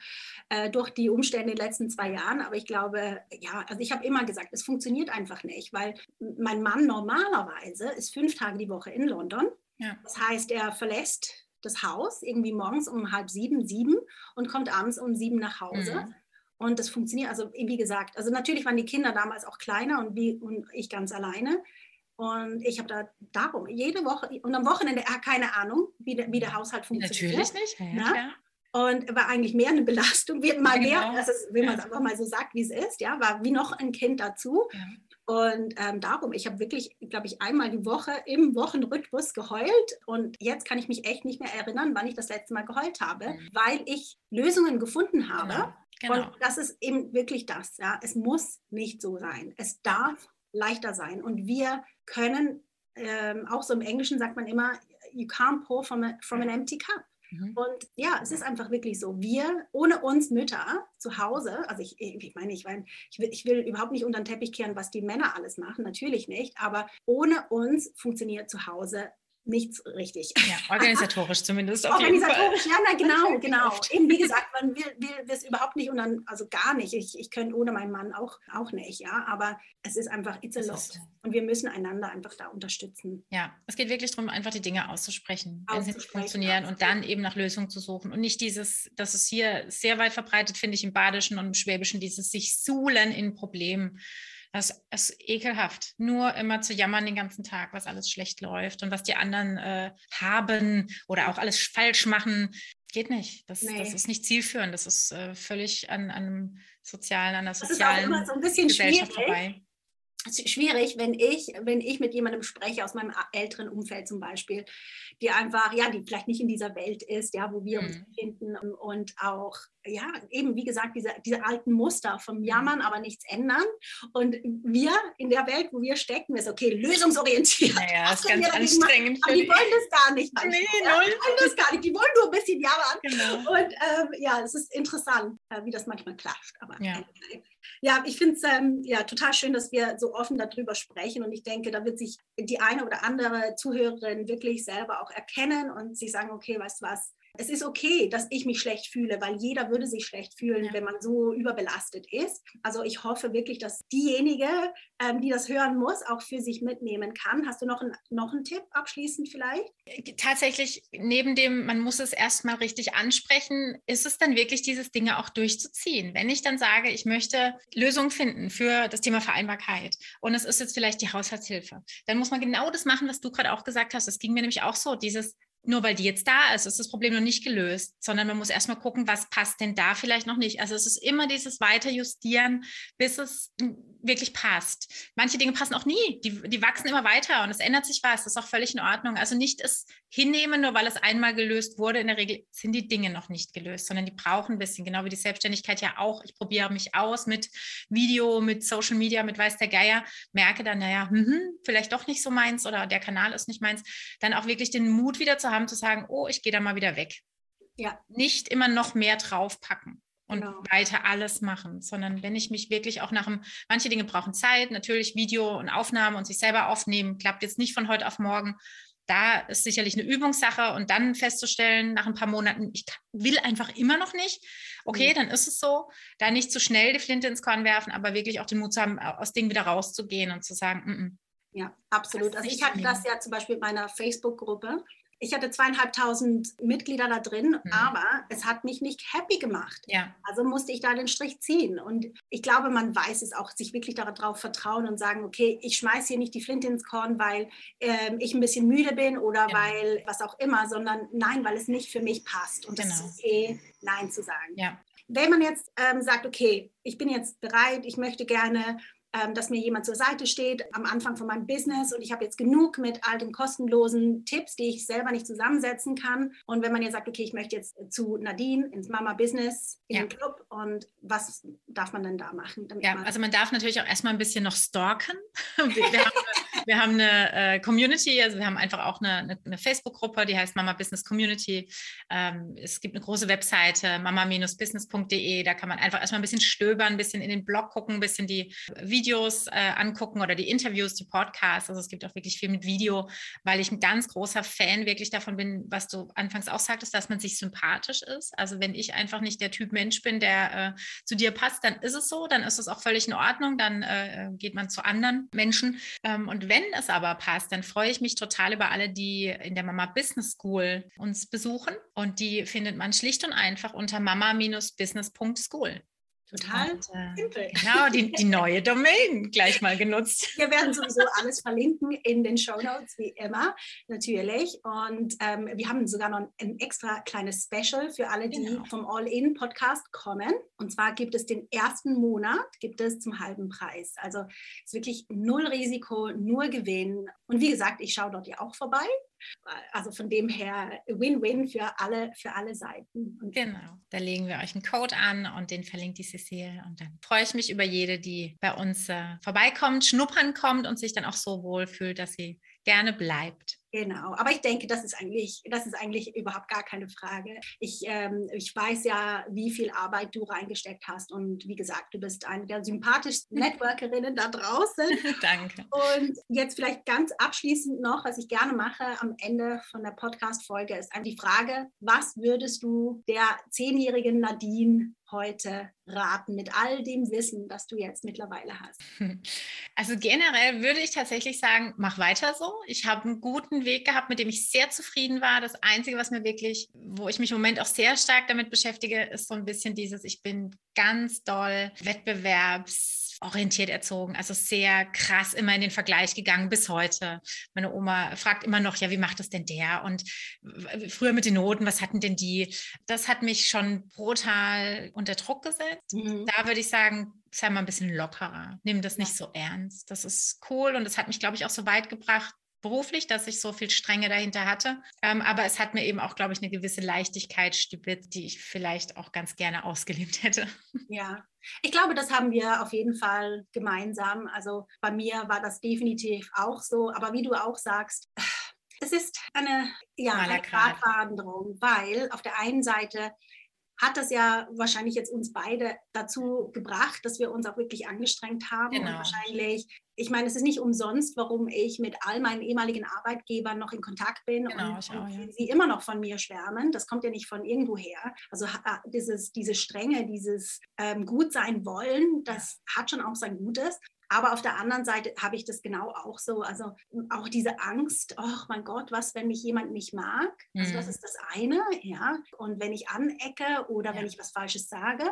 äh, durch die Umstände in den letzten zwei Jahren. Aber ich glaube, ja, also ich habe immer gesagt, es funktioniert einfach nicht, weil mein Mann normalerweise ist fünf Tage die Woche in London. Ja. Das heißt, er verlässt das Haus irgendwie morgens um halb sieben, sieben und kommt abends um sieben nach Hause. Mhm. Und das funktioniert, also wie gesagt, also natürlich waren die Kinder damals auch kleiner und, wie, und ich ganz alleine. Und ich habe da darum jede Woche und am Wochenende äh, keine Ahnung, wie der, wie der Haushalt funktioniert. Natürlich nicht. Ja, ja. Und war eigentlich mehr eine Belastung, wie, mal genau. mehr, also, wenn man es einfach mal so sagt, wie es ist, ja, war wie noch ein Kind dazu. Und ähm, darum, ich habe wirklich, glaube ich, einmal die Woche im Wochenrhythmus geheult. Und jetzt kann ich mich echt nicht mehr erinnern, wann ich das letzte Mal geheult habe, mhm. weil ich Lösungen gefunden habe. Genau. Genau. Und das ist eben wirklich das. Ja. Es muss nicht so sein. Es darf leichter sein. Und wir können, ähm, auch so im Englischen sagt man immer, you can't pour from, a, from an empty cup. Mhm. Und ja, es ist einfach wirklich so. Wir, ohne uns Mütter zu Hause, also ich, ich meine, ich, mein, ich, will, ich will überhaupt nicht unter den Teppich kehren, was die Männer alles machen, natürlich nicht, aber ohne uns funktioniert zu Hause nichts richtig. Ja, organisatorisch zumindest. organisatorisch, ja, na, genau, genau. Eben wie gesagt, man will, will es überhaupt nicht und dann, also gar nicht. Ich, ich könnte ohne meinen Mann auch, auch nicht, ja. Aber es ist einfach, it's a lot. Und wir müssen einander einfach da unterstützen. Ja, es geht wirklich darum, einfach die Dinge auszusprechen, wenn sie nicht funktionieren und dann eben nach Lösungen zu suchen. Und nicht dieses, das ist hier sehr weit verbreitet, finde ich, im Badischen und im Schwäbischen, dieses sich suhlen in Problemen. Das ist ekelhaft. Nur immer zu jammern den ganzen Tag, was alles schlecht läuft und was die anderen äh, haben oder auch alles falsch machen. Geht nicht. Das, nee. das ist nicht zielführend. Das ist äh, völlig an, an einem sozialen, an der sozialen das ist auch immer so ein bisschen Gesellschaft schwierig. vorbei schwierig, wenn ich, wenn ich mit jemandem spreche aus meinem älteren Umfeld zum Beispiel, die einfach, ja, die vielleicht nicht in dieser Welt ist, ja, wo wir mhm. uns befinden und auch, ja, eben wie gesagt, diese, diese alten Muster vom mhm. Jammern, aber nichts ändern. Und wir in der Welt, wo wir stecken, ist okay, lösungsorientiert. Naja, ist ganz anstrengend. Aber die wollen das gar nicht. Nee, ja, die wollen das gar nicht. Die wollen nur ein bisschen jammern. Genau. Und ähm, ja, es ist interessant, äh, wie das manchmal klatscht. Aber ja. Ja, ich finde es ähm, ja, total schön, dass wir so offen darüber sprechen. Und ich denke, da wird sich die eine oder andere Zuhörerin wirklich selber auch erkennen und sich sagen, okay, weißt du was, es ist okay, dass ich mich schlecht fühle, weil jeder würde sich schlecht fühlen, ja. wenn man so überbelastet ist. Also ich hoffe wirklich, dass diejenige, ähm, die das hören muss, auch für sich mitnehmen kann. Hast du noch, ein, noch einen Tipp abschließend vielleicht? Tatsächlich, neben dem, man muss es erstmal richtig ansprechen, ist es dann wirklich dieses Dinge auch durchzuziehen. Wenn ich dann sage, ich möchte Lösungen finden für das Thema Vereinbarkeit und es ist jetzt vielleicht die Haushaltshilfe, dann muss man genau das machen, was du gerade auch gesagt hast. Das ging mir nämlich auch so, dieses nur weil die jetzt da ist, ist das Problem noch nicht gelöst, sondern man muss erstmal gucken, was passt denn da vielleicht noch nicht. Also es ist immer dieses Weiterjustieren, bis es wirklich passt. Manche Dinge passen auch nie, die, die wachsen immer weiter und es ändert sich was, das ist auch völlig in Ordnung. Also nicht es hinnehmen, nur weil es einmal gelöst wurde. In der Regel sind die Dinge noch nicht gelöst, sondern die brauchen ein bisschen, genau wie die Selbstständigkeit ja auch. Ich probiere mich aus mit Video, mit Social Media, mit Weiß der Geier, merke dann, naja, hm, vielleicht doch nicht so meins oder der Kanal ist nicht meins, dann auch wirklich den Mut wieder zu haben, zu sagen, oh, ich gehe da mal wieder weg. Ja. Nicht immer noch mehr draufpacken und genau. weiter alles machen, sondern wenn ich mich wirklich auch nach einem, manche Dinge brauchen Zeit, natürlich Video und Aufnahme und sich selber aufnehmen, klappt jetzt nicht von heute auf morgen. Da ist sicherlich eine Übungssache und dann festzustellen, nach ein paar Monaten, ich will einfach immer noch nicht. Okay, mhm. dann ist es so. Da nicht zu schnell die Flinte ins Korn werfen, aber wirklich auch den Mut zu haben, aus Dingen wieder rauszugehen und zu sagen, mm -mm. ja, absolut. Also ich hatte das ja zum Beispiel in meiner Facebook-Gruppe ich hatte zweieinhalbtausend Mitglieder da drin, mhm. aber es hat mich nicht happy gemacht. Ja. Also musste ich da den Strich ziehen. Und ich glaube, man weiß es auch, sich wirklich darauf vertrauen und sagen, okay, ich schmeiße hier nicht die Flinte ins Korn, weil äh, ich ein bisschen müde bin oder ja. weil was auch immer, sondern nein, weil es nicht für mich passt. Und genau. das ist okay, Nein zu sagen. Ja. Wenn man jetzt ähm, sagt, okay, ich bin jetzt bereit, ich möchte gerne dass mir jemand zur Seite steht am Anfang von meinem Business und ich habe jetzt genug mit all den kostenlosen Tipps, die ich selber nicht zusammensetzen kann. Und wenn man jetzt sagt, okay, ich möchte jetzt zu Nadine ins Mama Business in ja. den Club und was darf man denn da machen? ja, man also man darf natürlich auch erstmal ein bisschen noch stalken. wir, haben, eine äh, Community, also wir haben einfach auch eine, eine, eine Facebook-Gruppe, die heißt Mama Business Community. Ähm, es gibt eine große Webseite, mama-business.de, da kann man einfach erstmal ein bisschen stöbern, ein bisschen in den Blog gucken, ein bisschen die Videos äh, angucken oder die Interviews, die Podcasts. Also es gibt auch wirklich viel mit Video, weil ich ein ganz großer Fan wirklich davon bin, was du anfangs auch sagtest, dass man sich sympathisch ist. Also wenn ich einfach nicht der Typ Mensch bin, der äh, zu dir passt, dann ist es so, dann ist es auch völlig in Ordnung, dann äh, geht man zu anderen Menschen. Ähm, und wenn es aber passt, dann freue ich mich total über alle, die in der Mama Business School uns besuchen. Und die findet man schlicht und einfach unter mama-business.school. Total und, äh, simpel. Genau, die, die neue Domain gleich mal genutzt. Wir werden sowieso alles verlinken in den Show Notes, wie immer, natürlich. Und ähm, wir haben sogar noch ein extra kleines Special für alle, die genau. vom All-In-Podcast kommen. Und zwar gibt es den ersten Monat, gibt es zum halben Preis. Also es ist wirklich null Risiko, nur Gewinn. Und wie gesagt, ich schaue dort ja auch vorbei. Also von dem her Win-Win für alle, für alle Seiten. Und genau, da legen wir euch einen Code an und den verlinkt die Cecile. Und dann freue ich mich über jede, die bei uns äh, vorbeikommt, schnuppern kommt und sich dann auch so wohl fühlt, dass sie gerne bleibt. Genau, aber ich denke, das ist eigentlich, das ist eigentlich überhaupt gar keine Frage. Ich, ähm, ich weiß ja, wie viel Arbeit du reingesteckt hast und wie gesagt, du bist eine der sympathischsten Networkerinnen da draußen. Danke. Und jetzt vielleicht ganz abschließend noch, was ich gerne mache am Ende von der Podcast-Folge, ist die Frage, was würdest du der zehnjährigen Nadine heute raten mit all dem Wissen, das du jetzt mittlerweile hast? Also generell würde ich tatsächlich sagen, mach weiter so. Ich habe einen guten Weg gehabt, mit dem ich sehr zufrieden war. Das Einzige, was mir wirklich, wo ich mich im Moment auch sehr stark damit beschäftige, ist so ein bisschen dieses, ich bin ganz doll Wettbewerbs orientiert erzogen, also sehr krass immer in den Vergleich gegangen bis heute. Meine Oma fragt immer noch, ja, wie macht das denn der? Und früher mit den Noten, was hatten denn die? Das hat mich schon brutal unter Druck gesetzt. Mhm. Da würde ich sagen, sei mal ein bisschen lockerer. Nimm das nicht so ernst. Das ist cool und das hat mich, glaube ich, auch so weit gebracht, beruflich, dass ich so viel Strenge dahinter hatte. Ähm, aber es hat mir eben auch, glaube ich, eine gewisse Leichtigkeit stibitzt, die ich vielleicht auch ganz gerne ausgelebt hätte. Ja, ich glaube, das haben wir auf jeden Fall gemeinsam. Also bei mir war das definitiv auch so. Aber wie du auch sagst, es ist eine, ja, eine Gratwanderung, weil auf der einen Seite hat das ja wahrscheinlich jetzt uns beide dazu gebracht, dass wir uns auch wirklich angestrengt haben. Genau. Und wahrscheinlich, ich meine, es ist nicht umsonst, warum ich mit all meinen ehemaligen Arbeitgebern noch in Kontakt bin genau, und, auch, ja. sie immer noch von mir schwärmen. Das kommt ja nicht von irgendwo her. Also dieses, diese Strenge, dieses ähm, Gut sein wollen, das hat schon auch sein Gutes. Aber auf der anderen Seite habe ich das genau auch so. Also auch diese Angst, oh mein Gott, was, wenn mich jemand nicht mag? Also das mhm. ist das eine, ja. Und wenn ich anecke oder ja. wenn ich was Falsches sage,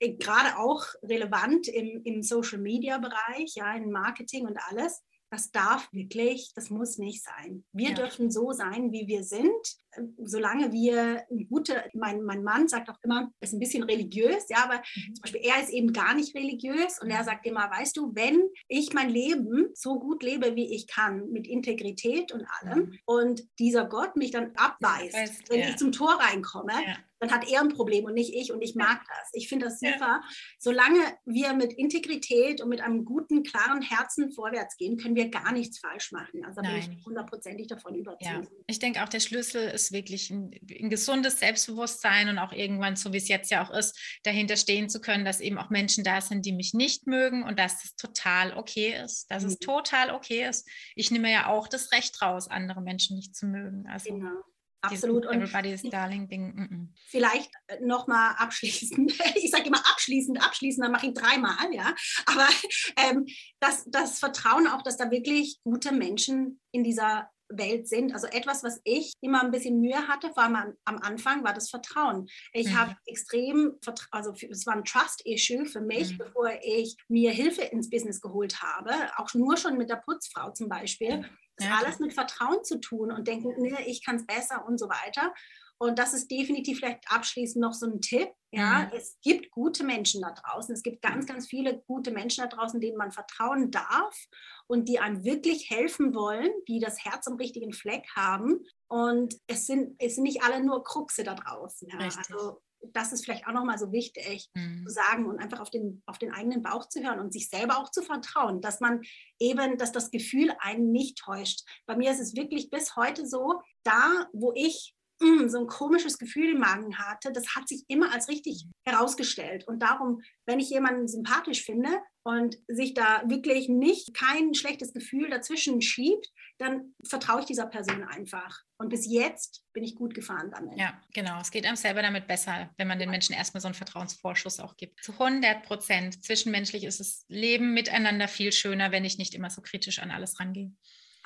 äh, gerade auch relevant im, im Social-Media-Bereich, ja, im Marketing und alles, das darf wirklich, das muss nicht sein. Wir ja. dürfen so sein, wie wir sind, ähm, solange wir gute, mein, mein Mann sagt auch immer, ist ein bisschen religiös, ja, aber mhm. zum Beispiel er ist eben gar nicht religiös und er mhm. sagt immer, weißt du, wenn ich mein Leben so gut lebe, wie ich kann, mit Integrität und allem, mhm. und dieser Gott mich dann abweist, weißt, wenn ja. ich zum Tor reinkomme, ja dann hat er ein Problem und nicht ich und ich mag das. Ich finde das super. Ja. Solange wir mit Integrität und mit einem guten, klaren Herzen vorwärts gehen, können wir gar nichts falsch machen. Also da bin ich hundertprozentig davon überzeugt. Ja. Ich denke auch, der Schlüssel ist wirklich ein, ein, gesundes Selbstbewusstsein und auch irgendwann, so wie es jetzt ja auch ist, dahinter stehen zu können, dass eben auch Menschen da sind, die mich nicht mögen und dass es total okay ist. Dass mhm. es total okay ist. Ich nehme ja auch das Recht raus, andere Menschen nicht zu mögen. Also genau. Absolut. Und Everybody's Darling Ding. Mm -mm. Vielleicht äh, nochmal abschließend. Ich sage immer abschließend, abschließend, dann mache ich dreimal, ja. Aber ähm, das, das Vertrauen auch, dass da wirklich gute Menschen in dieser Welt sind. Also etwas, was ich immer ein bisschen Mühe hatte, vor allem am, am Anfang, war das Vertrauen. Ich mhm. habe extrem, also es war ein Trust-Issue für mich, mhm. bevor ich mir Hilfe ins Business geholt habe, auch nur schon mit der Putzfrau zum Beispiel. Mhm. Das ja. alles mit Vertrauen zu tun und denken, nee, ich kann es besser und so weiter. Und das ist definitiv vielleicht abschließend noch so ein Tipp. Ja, mhm. es gibt gute Menschen da draußen. Es gibt ganz, ganz viele gute Menschen da draußen, denen man vertrauen darf und die einem wirklich helfen wollen, die das Herz am richtigen Fleck haben. Und es sind, es sind nicht alle nur Kruxe da draußen. Ja. Also das ist vielleicht auch nochmal so wichtig mhm. zu sagen und einfach auf den, auf den eigenen Bauch zu hören und sich selber auch zu vertrauen, dass man eben, dass das Gefühl einen nicht täuscht. Bei mir ist es wirklich bis heute so, da wo ich mh, mm, so ein komisches Gefühl im Magen hatte, das hat sich immer als richtig herausgestellt. Und darum, wenn ich jemanden sympathisch finde und sich da wirklich nicht kein schlechtes Gefühl dazwischen schiebt, dann vertraue ich dieser Person einfach. Und bis jetzt bin ich gut gefahren damit. Ja, genau. Es geht einem selber damit besser, wenn man den Menschen erstmal so einen Vertrauensvorschuss auch gibt. Zu 100 Prozent. Zwischenmenschlich ist das Leben miteinander viel schöner, wenn ich nicht immer so kritisch an alles rangehe.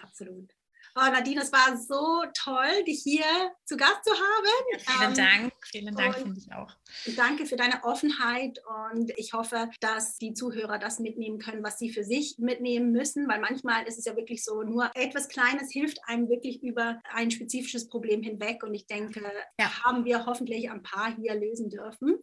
Absolut. Oh, Nadine, es war so toll, dich hier zu Gast zu haben. Ja, vielen ähm, Dank. Vielen Dank, finde ich auch. Danke für deine Offenheit und ich hoffe, dass die Zuhörer das mitnehmen können, was sie für sich mitnehmen müssen, weil manchmal ist es ja wirklich so, nur etwas Kleines hilft einem wirklich über ein spezifisches Problem hinweg und ich denke, ja. haben wir hoffentlich ein paar hier lösen dürfen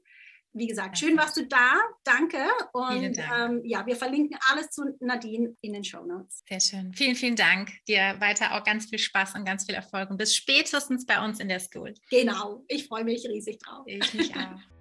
wie gesagt, schön warst du da. Danke. Und Dank. Ähm, ja, wir verlinken alles zu Nadine in den Show Notes. Sehr schön. Vielen, vielen Dank. Dir weiter auch ganz viel Spaß und ganz viel Erfolg und bis spätestens bei uns in der School. Genau. Ich freue mich riesig drauf. Ich mich auch.